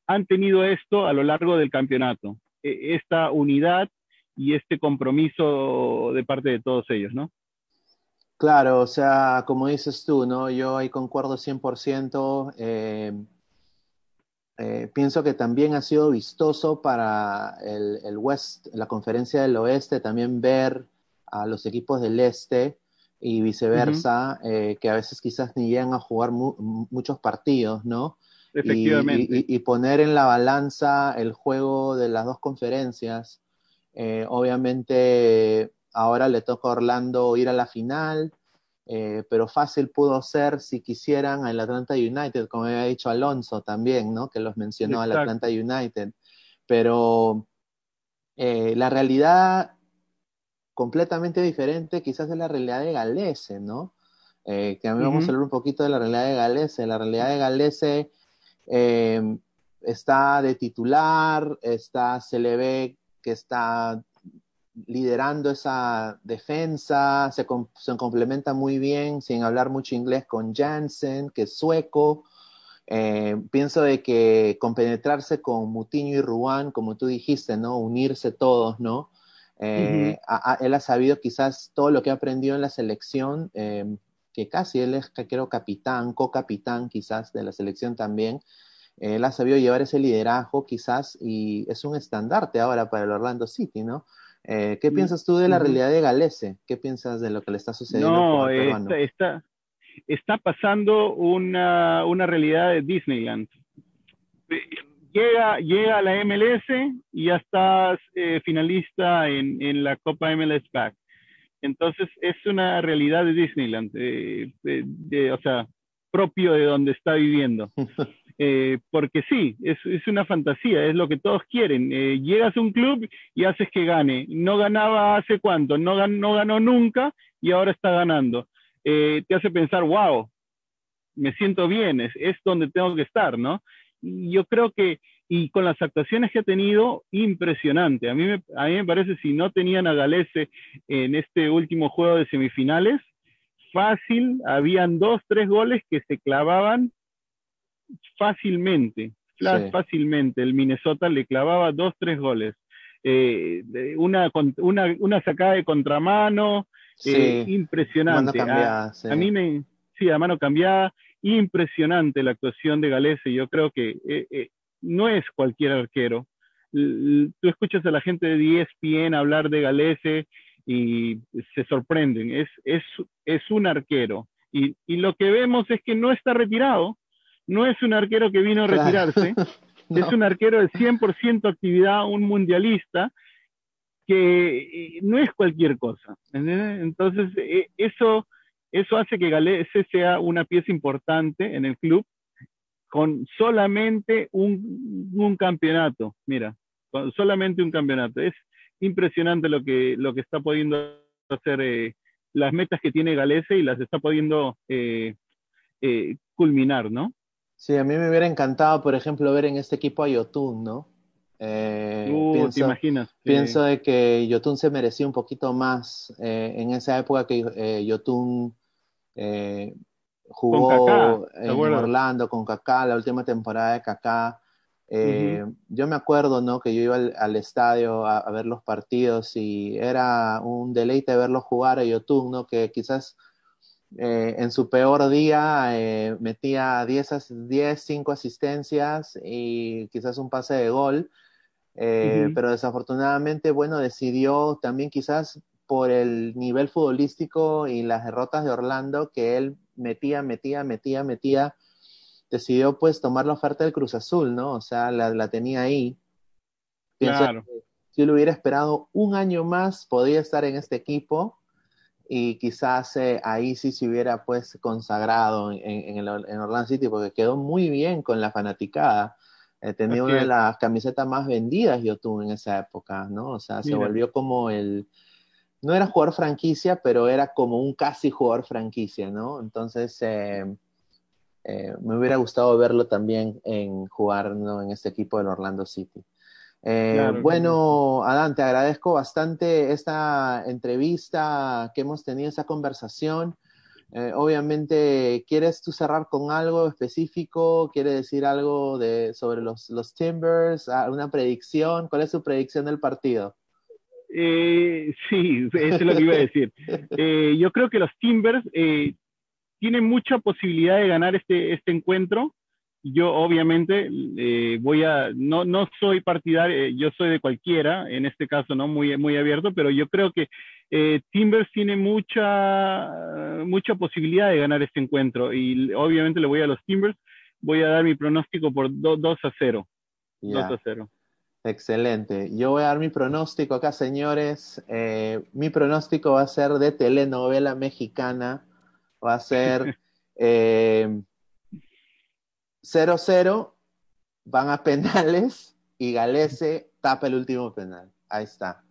han tenido esto a lo largo del campeonato, e, esta unidad y este compromiso de parte de todos ellos, ¿no? Claro, o sea, como dices tú, ¿no? Yo ahí concuerdo 100%. Eh, eh, pienso que también ha sido vistoso para el, West, la conferencia del oeste, también ver a los equipos del este y viceversa, eh, que a veces quizás ni llegan a jugar muchos partidos, ¿no? Efectivamente. Y, poner en la balanza el juego de las dos conferencias. Eh, obviamente ahora le toca a Orlando ir a la final, eh, pero fácil pudo ser si quisieran al Atlanta United, como había dicho Alonso también, ¿no? Que los mencionó al Atlanta United. Pero eh, la realidad completamente diferente quizás es la realidad de Galese, ¿no? Eh, que a mí vamos a hablar un poquito de la realidad de Galese. La realidad de Galese está de titular, está, se le ve que está liderando esa defensa, se, complementa muy bien, sin hablar mucho inglés, con Jansen, que es sueco. Eh, pienso de que compenetrarse con Mutiño y Ruán, como tú dijiste, ¿no? Unirse todos, ¿no? Eh, él ha sabido quizás todo lo que ha aprendido en la selección, eh, que casi él es, creo, capitán, co-capitán quizás de la selección también. Él ha sabido llevar ese liderazgo quizás y es un estandarte ahora para el Orlando City, ¿no? Eh, ¿Qué piensas tú de la realidad de Galese? ¿Qué piensas de lo que le está sucediendo? No, está, está, pasando una, una, realidad de Disneyland. Llega, llega a la MLS y ya estás eh, finalista en, en, la Copa MLS Back. Entonces es una realidad de Disneyland, de, o sea, propio de donde está viviendo. (laughs) Eh, porque sí, es, una fantasía, es lo que todos quieren. Eh, llegas a un club y haces que gane. No ganaba hace cuánto, no, no ganó nunca y ahora está ganando. Eh, te hace pensar, wow, me siento bien, es, donde tengo que estar, ¿no? Yo creo que, y con las actuaciones que ha tenido, impresionante. A mí me, a mí me parece, si no tenían a Galese en este último juego de semifinales, fácil, habían dos, tres goles que se clavaban fácilmente, fácilmente. El Minnesota le clavaba dos, tres goles. Eh, una, una, una, sacada de contramano, eh, impresionante. a, mí me, sí, a mano cambiada, impresionante la actuación de Galese. Yo creo que eh, no es cualquier arquero. tú escuchas a la gente de ESPN hablar de Galese y se sorprenden. Es, es, es un arquero. Y, y, lo que vemos es que no está retirado, no es un arquero que vino a retirarse, (laughs) es un arquero de 100% actividad, un mundialista, que eh, no es cualquier cosa. Entonces, eh, eso, eso hace que Galese sea una pieza importante en el club con solamente un, un campeonato. Mira, con solamente un campeonato. Es impresionante lo que, lo que está pudiendo hacer, eh, las metas que tiene Galese y las está pudiendo culminar, ¿no? Sí, a mí me hubiera encantado, por ejemplo, ver en este equipo a Yotun, ¿no? Eh, uh, pienso, ¿te imaginas? Pienso de que Yotun se merecía un poquito más en esa época que eh, Yotun eh, jugó en Orlando con Kaká, la última temporada de Kaká. Yo me acuerdo, ¿no? Que yo iba al, estadio a, a, ver los partidos y era un deleite verlo jugar a Yotun, ¿no? Que quizás eh, en su peor día eh, metía 10, 10, 5 asistencias y quizás un pase de gol, eh, pero desafortunadamente, bueno, decidió también quizás por el nivel futbolístico y las derrotas de Orlando que él metía, metía, metía, metía, decidió pues tomar la oferta del Cruz Azul, ¿no? O sea, la, la tenía ahí. Pienso, si lo hubiera esperado un año más, podría estar en este equipo y quizás eh, ahí sí se hubiera pues consagrado en, en, el, en, Orlando City porque quedó muy bien con la fanaticada. Eh, tenía una de las camisetas más vendidas yo tuve en esa época, ¿no? O sea, se volvió como el, no era jugador franquicia, pero era como un casi jugador franquicia, ¿no? Entonces, eh, me hubiera gustado verlo también en jugar ¿no? en este equipo del Orlando City. Eh, bueno, Adán, te agradezco bastante esta entrevista que hemos tenido, esa conversación. Eh, obviamente, ¿quieres tú cerrar con algo específico? ¿Quieres decir algo de, sobre los, los Timbers? ¿Una predicción? ¿Cuál es tu predicción del partido? Eh, (laughs) sí, eso es lo que iba a decir. Eh, yo creo que los Timbers eh, tienen mucha posibilidad de ganar este, este encuentro yo obviamente eh, voy a, no, no soy partidario, eh, yo soy de cualquiera, en este caso no muy, muy abierto, pero yo creo que eh, Timbers tiene mucha, mucha posibilidad de ganar este encuentro y obviamente le voy a los Timbers, voy a dar mi pronóstico por 2 a 0. 2 a 0. Excelente. Yo voy a dar mi pronóstico acá, señores. mi pronóstico va a ser de telenovela mexicana. Va a ser (laughs) 0-0, van a penales y Galese tapa el último penal. Ahí está.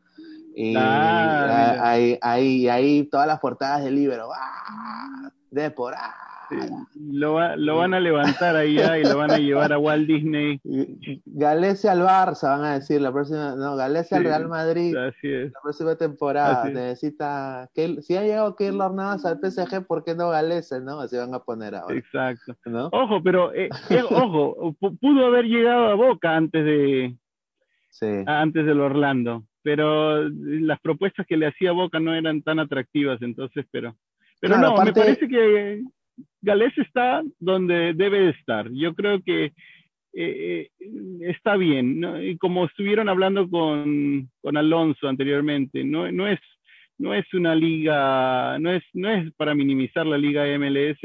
Y ah, ahí, ahí, ahí, todas las portadas del libro. ¡Ah! De por ¡ah! Lo, lo, van a levantar allá y lo van a llevar a Walt Disney. (laughs) Galese al Barça, van a decir la próxima, no, Galese al Real Madrid. Así es. La próxima temporada necesita, que, si ha llegado Keylor Navas al PSG, ¿por qué no Galese, no? Así van a poner ahora. Exacto. Ojo, pero, eh, eh, ojo, pudo haber llegado a Boca antes de, sí. antes del Orlando, pero las propuestas que le hacía Boca no eran tan atractivas, entonces, pero, pero no, me parece que Galés está donde debe estar. Yo creo que eh, eh, está bien, Y como estuvieron hablando con, con Alonso anteriormente, no, no, es, no es una liga, no es, no es para minimizar la liga MLS.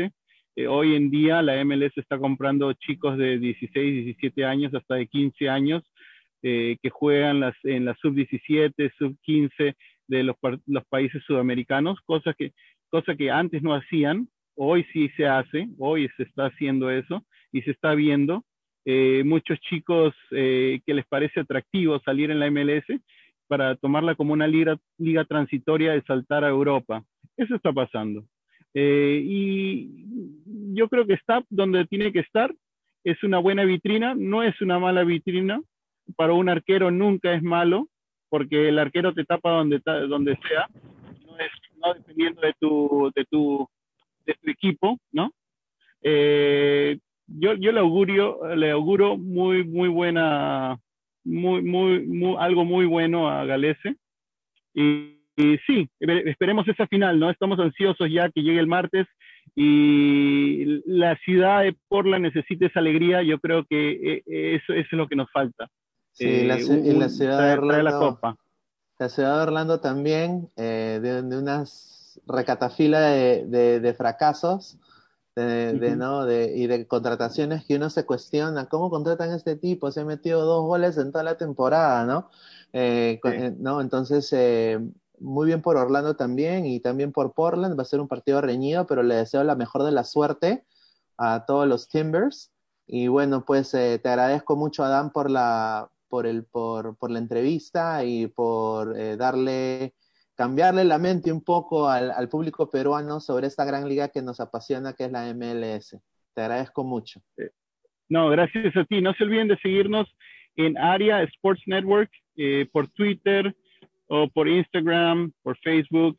Eh, hoy en día la MLS está comprando chicos de 16, 17 años hasta de 15 años que juegan las, en la sub-17, sub-15 de los, los países sudamericanos, cosa que, cosa que antes no hacían Hoy sí se hace, hoy se está haciendo eso y se está viendo. Eh, muchos chicos eh, que les parece atractivo salir en la MLS para tomarla como una liga, liga transitoria de saltar a Europa. Eso está pasando. Eh, y yo creo que está donde tiene que estar. Es una buena vitrina, no es una mala vitrina. Para un arquero nunca es malo, porque el arquero te tapa donde, donde sea, no, es, no dependiendo de tu, de tu de tu equipo, ¿no? Eh, yo, yo le augurio, le auguro muy, muy buena, muy, muy, algo muy bueno a Galese. Y, sí, esperemos esa final, ¿no? Estamos ansiosos ya que llegue el martes y la ciudad de Portland necesita esa alegría. Yo creo que eh, eso, es lo que nos falta. Sí, la, eh, la, ciudad de Orlando. La, Copa. la ciudad de Orlando también, de, de unas recatafila de, de, fracasos de, ¿no? de, y de contrataciones que uno se cuestiona, ¿cómo contratan a este tipo? Se ha metido dos goles en toda la temporada, ¿no? Eh, eh, ¿no? Entonces, eh, muy bien por Orlando también y también por Portland, va a ser un partido reñido, pero le deseo la mejor de la suerte a todos los Timbers. Y bueno, pues te agradezco mucho, Adam, por la, por, el, por, por la entrevista y por darle cambiarle la mente un poco al, público peruano sobre esta gran liga que nos apasiona, que es la MLS. Te agradezco mucho. Eh, no, gracias a ti. No se olviden de seguirnos en Aria Sports Network eh, por Twitter o por Instagram, por Facebook.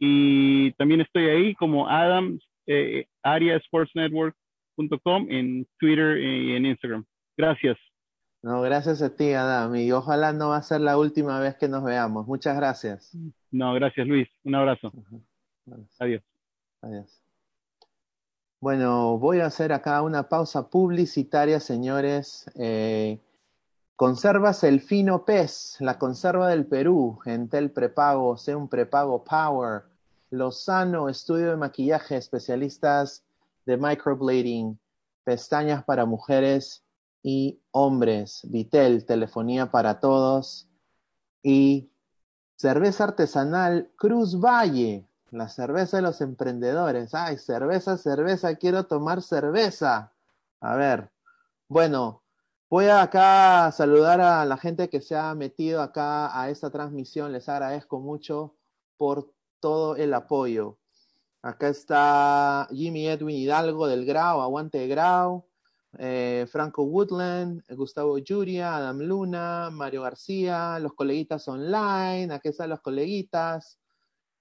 Y también estoy ahí como Adam, eh, ariasportsnetwork.com en Twitter y en Instagram. Gracias. No, gracias a ti, Adam. Y ojalá no va a ser la última vez que nos veamos. Muchas gracias. No, gracias, Luis. Un abrazo. Adiós. Adiós. Bueno, voy a hacer acá una pausa publicitaria, señores. Eh, conservas el fino pez, la conserva del Perú, Entel Prepago, sea un prepago Power, Lozano, estudio de maquillaje, especialistas de microblading, pestañas para mujeres y hombres, Vitel, telefonía para todos, Y cerveza artesanal Cruz Valle, la cerveza de los emprendedores. Ay, cerveza, cerveza, quiero tomar cerveza. A ver, bueno, voy a acá saludar a la gente que se ha metido acá a esta transmisión. Les agradezco mucho por todo el apoyo. Acá está Jimmy Edwin Hidalgo del Grau, Aguante Grau. Eh, Franco Woodland, Gustavo Yuria, Adam Luna, Mario García, los coleguitas online, aquí están los coleguitas.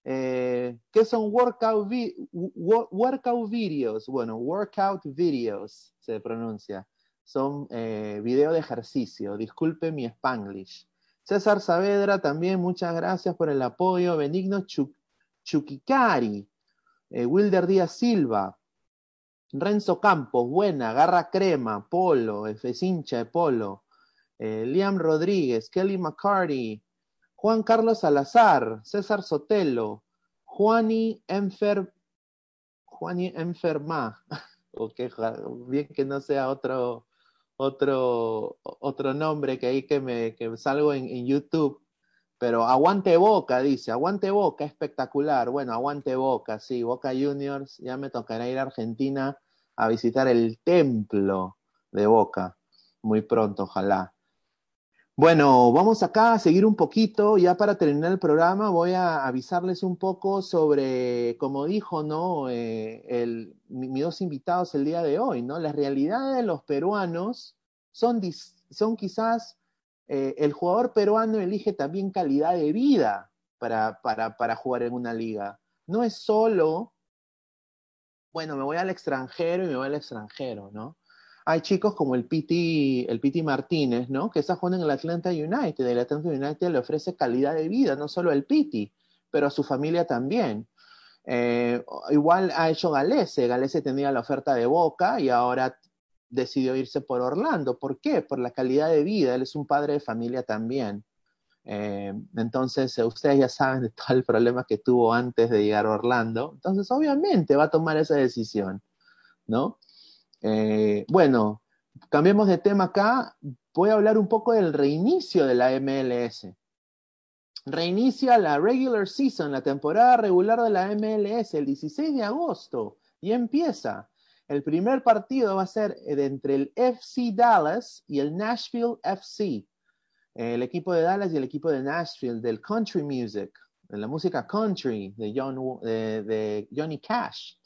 Eh, ¿Qué son workout, workout videos? Bueno, workout videos se pronuncia. Son eh, video de ejercicio. Disculpe mi spanglish. César Saavedra, también muchas gracias por el apoyo. Benigno Chukikari, Wilder Díaz Silva, Renzo Campos, buena, Garra Crema, Polo, Fecincha de Polo, eh, Liam Rodríguez, Kelly McCarty, Juan Carlos Salazar, César Sotelo, Juani Enfer, Juani Enferma, (laughs) okay, bien que no sea otro, otro, otro nombre que ahí que me que salgo en YouTube, pero aguante Boca, dice, aguante Boca, espectacular. Bueno, aguante Boca, sí, Boca Juniors, ya me tocará ir a Argentina a visitar el templo de Boca, muy pronto, ojalá. Bueno, vamos acá a seguir un poquito, ya para terminar el programa voy a avisarles un poco sobre, como dijo, ¿no? Eh, mis dos invitados el día de hoy, ¿no? Las realidades de los peruanos son, son quizás eh, el jugador peruano elige también calidad de vida para, para, jugar en una liga. No es solo, bueno, me voy al extranjero y me voy al extranjero, ¿no? Hay chicos como el Piti, el Piti Martínez, ¿no? Que está jugando en el Atlanta United. El Atlanta United le ofrece calidad de vida, no solo al Piti, pero a su familia también. Eh, igual ha hecho Galese. Galese tenía la oferta de Boca y ahora decidió irse por Orlando. ¿Por qué? Por la calidad de vida. Él es un padre de familia también. Eh, entonces, eh, ustedes ya saben de todo el problema que tuvo antes de llegar a Orlando. Entonces, obviamente va a tomar esa decisión, ¿no? Eh, bueno, cambiemos de tema acá. Voy a hablar un poco del reinicio de la MLS. Reinicia la regular season, la temporada regular de la MLS, el 16 de agosto. Y empieza. El primer partido va a ser entre el FC Dallas y el Nashville FC. El equipo de Dallas y el equipo de Nashville del country music, de la música country de, de, Johnny Cash.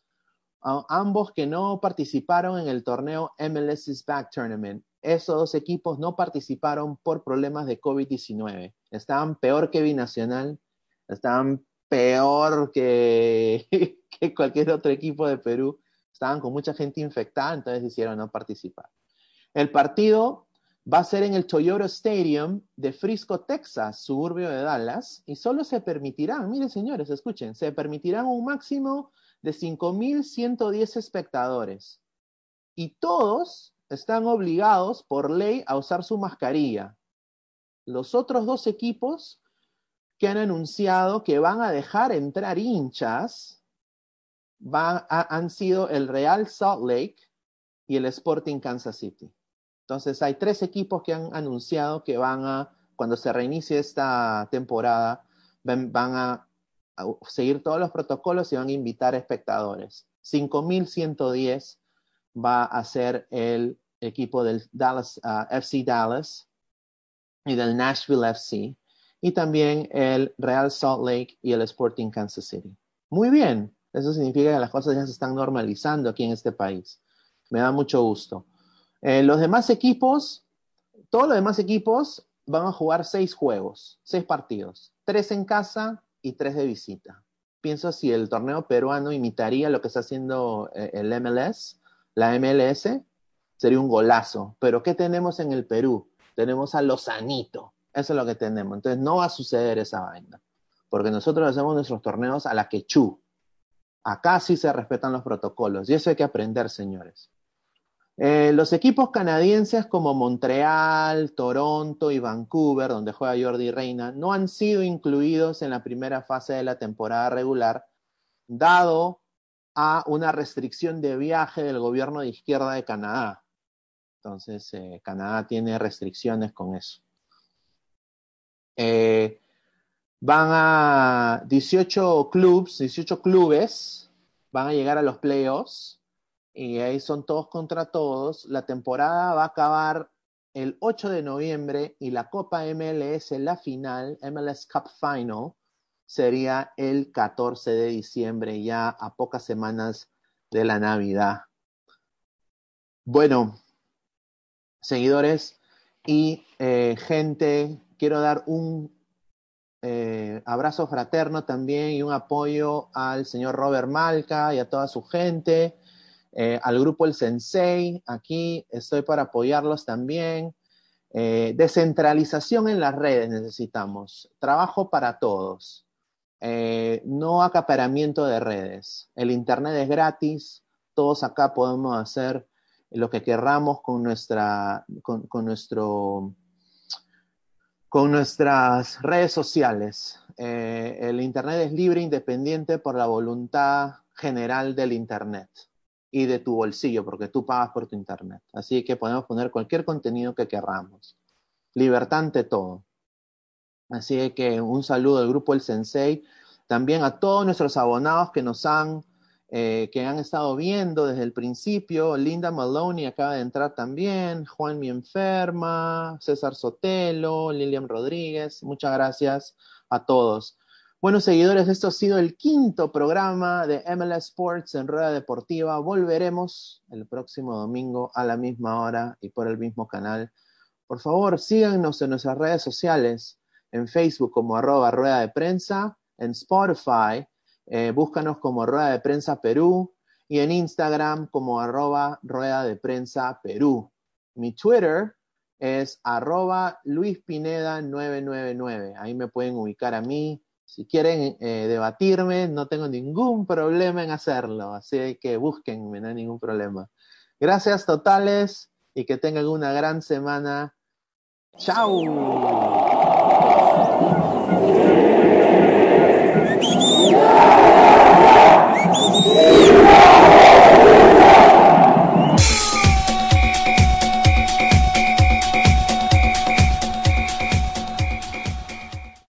ambos que no participaron en el torneo MLS's Back Tournament. Esos dos equipos no participaron por problemas de COVID-19. Estaban peor que Binacional, estaban peor que (laughs) cualquier otro equipo de Perú estaban con mucha gente infectada, entonces decidieron no participar. El partido va a ser en el Toyota Stadium de Frisco, Texas, suburbio de Dallas, y solo se permitirán, miren señores, escuchen, se permitirán un máximo de 5.110 espectadores. Y todos están obligados por ley a usar su mascarilla. Los otros dos equipos que han anunciado que van a dejar entrar hinchas han sido el Real Salt Lake y el Sporting Kansas City. Entonces hay tres equipos que han anunciado que van a, cuando se reinicie esta temporada, van, a, seguir todos los protocolos y van a invitar espectadores. 5.110 va a ser el equipo del Dallas, uh, FC Dallas y del Nashville FC y también el Real Salt Lake y el Sporting Kansas City. Muy bien, eso significa que las cosas ya se están normalizando aquí en este país. Me da mucho gusto. Eh, los demás equipos, todos los demás equipos van a jugar seis juegos, seis partidos, tres en casa y tres de visita. Pienso si el torneo peruano imitaría lo que está haciendo eh, el MLS, la MLS, sería un golazo. Pero ¿qué tenemos en el Perú? Tenemos a Lozanito. Eso es lo que tenemos. Entonces no va a suceder esa vaina. Porque nosotros hacemos nuestros torneos a la quechú. Acá sí se respetan los protocolos y eso hay que aprender, señores. Eh, los equipos canadienses como Montreal, Toronto y Vancouver, donde juega Jordi Reina, no han sido incluidos en la primera fase de la temporada regular, dado a una restricción de viaje del gobierno de izquierda de Canadá. Entonces, eh, Canadá tiene restricciones con eso. Eh, van a 18 clubes, 18 clubes, van a llegar a los playoffs y ahí son todos contra todos. La temporada va a acabar el 8 de noviembre y la Copa MLS, la final, MLS Cup Final, sería el 14 de diciembre, ya a pocas semanas de la Navidad. Bueno, seguidores y eh, gente, quiero dar un eh, abrazo fraterno también y un apoyo al señor Robert Malca y a toda su gente, eh, al grupo El Sensei, aquí estoy para apoyarlos también. descentralización en las redes necesitamos, trabajo para todos. Eh, no acaparamiento de redes. El Internet es gratis, todos acá podemos hacer lo que querramos con, nuestra, con, nuestro, con nuestras redes sociales. Eh, el Internet es libre e independiente por la voluntad general del Internet y de tu bolsillo, porque tú pagas por tu Internet. Así que podemos poner cualquier contenido que querramos. Libertad ante todo. Así que un saludo al grupo El Sensei, también a todos nuestros abonados que nos han, eh, que han estado viendo desde el principio. Linda Maloney acaba de entrar también, Juan Mi Enferma, César Sotelo, Lilian Rodríguez, muchas gracias a todos. Bueno, seguidores, esto ha sido el quinto programa de MLS Sports en Rueda Deportiva. Volveremos el próximo domingo a la misma hora y por el mismo canal. Por favor, síganos en nuestras redes sociales en Facebook como arroba rueda de prensa, en Spotify, eh, búscanos como Rueda de Prensa Perú y en Instagram como arroba Rueda de Prensa Perú. Mi Twitter es arroba Luis Pineda 999. Ahí me pueden ubicar a mí. Si quieren eh, debatirme, no tengo ningún problema en hacerlo. Así que búsquenme, no hay ningún problema. Gracias totales y que tengan una gran semana. ¡Chao! Yeah.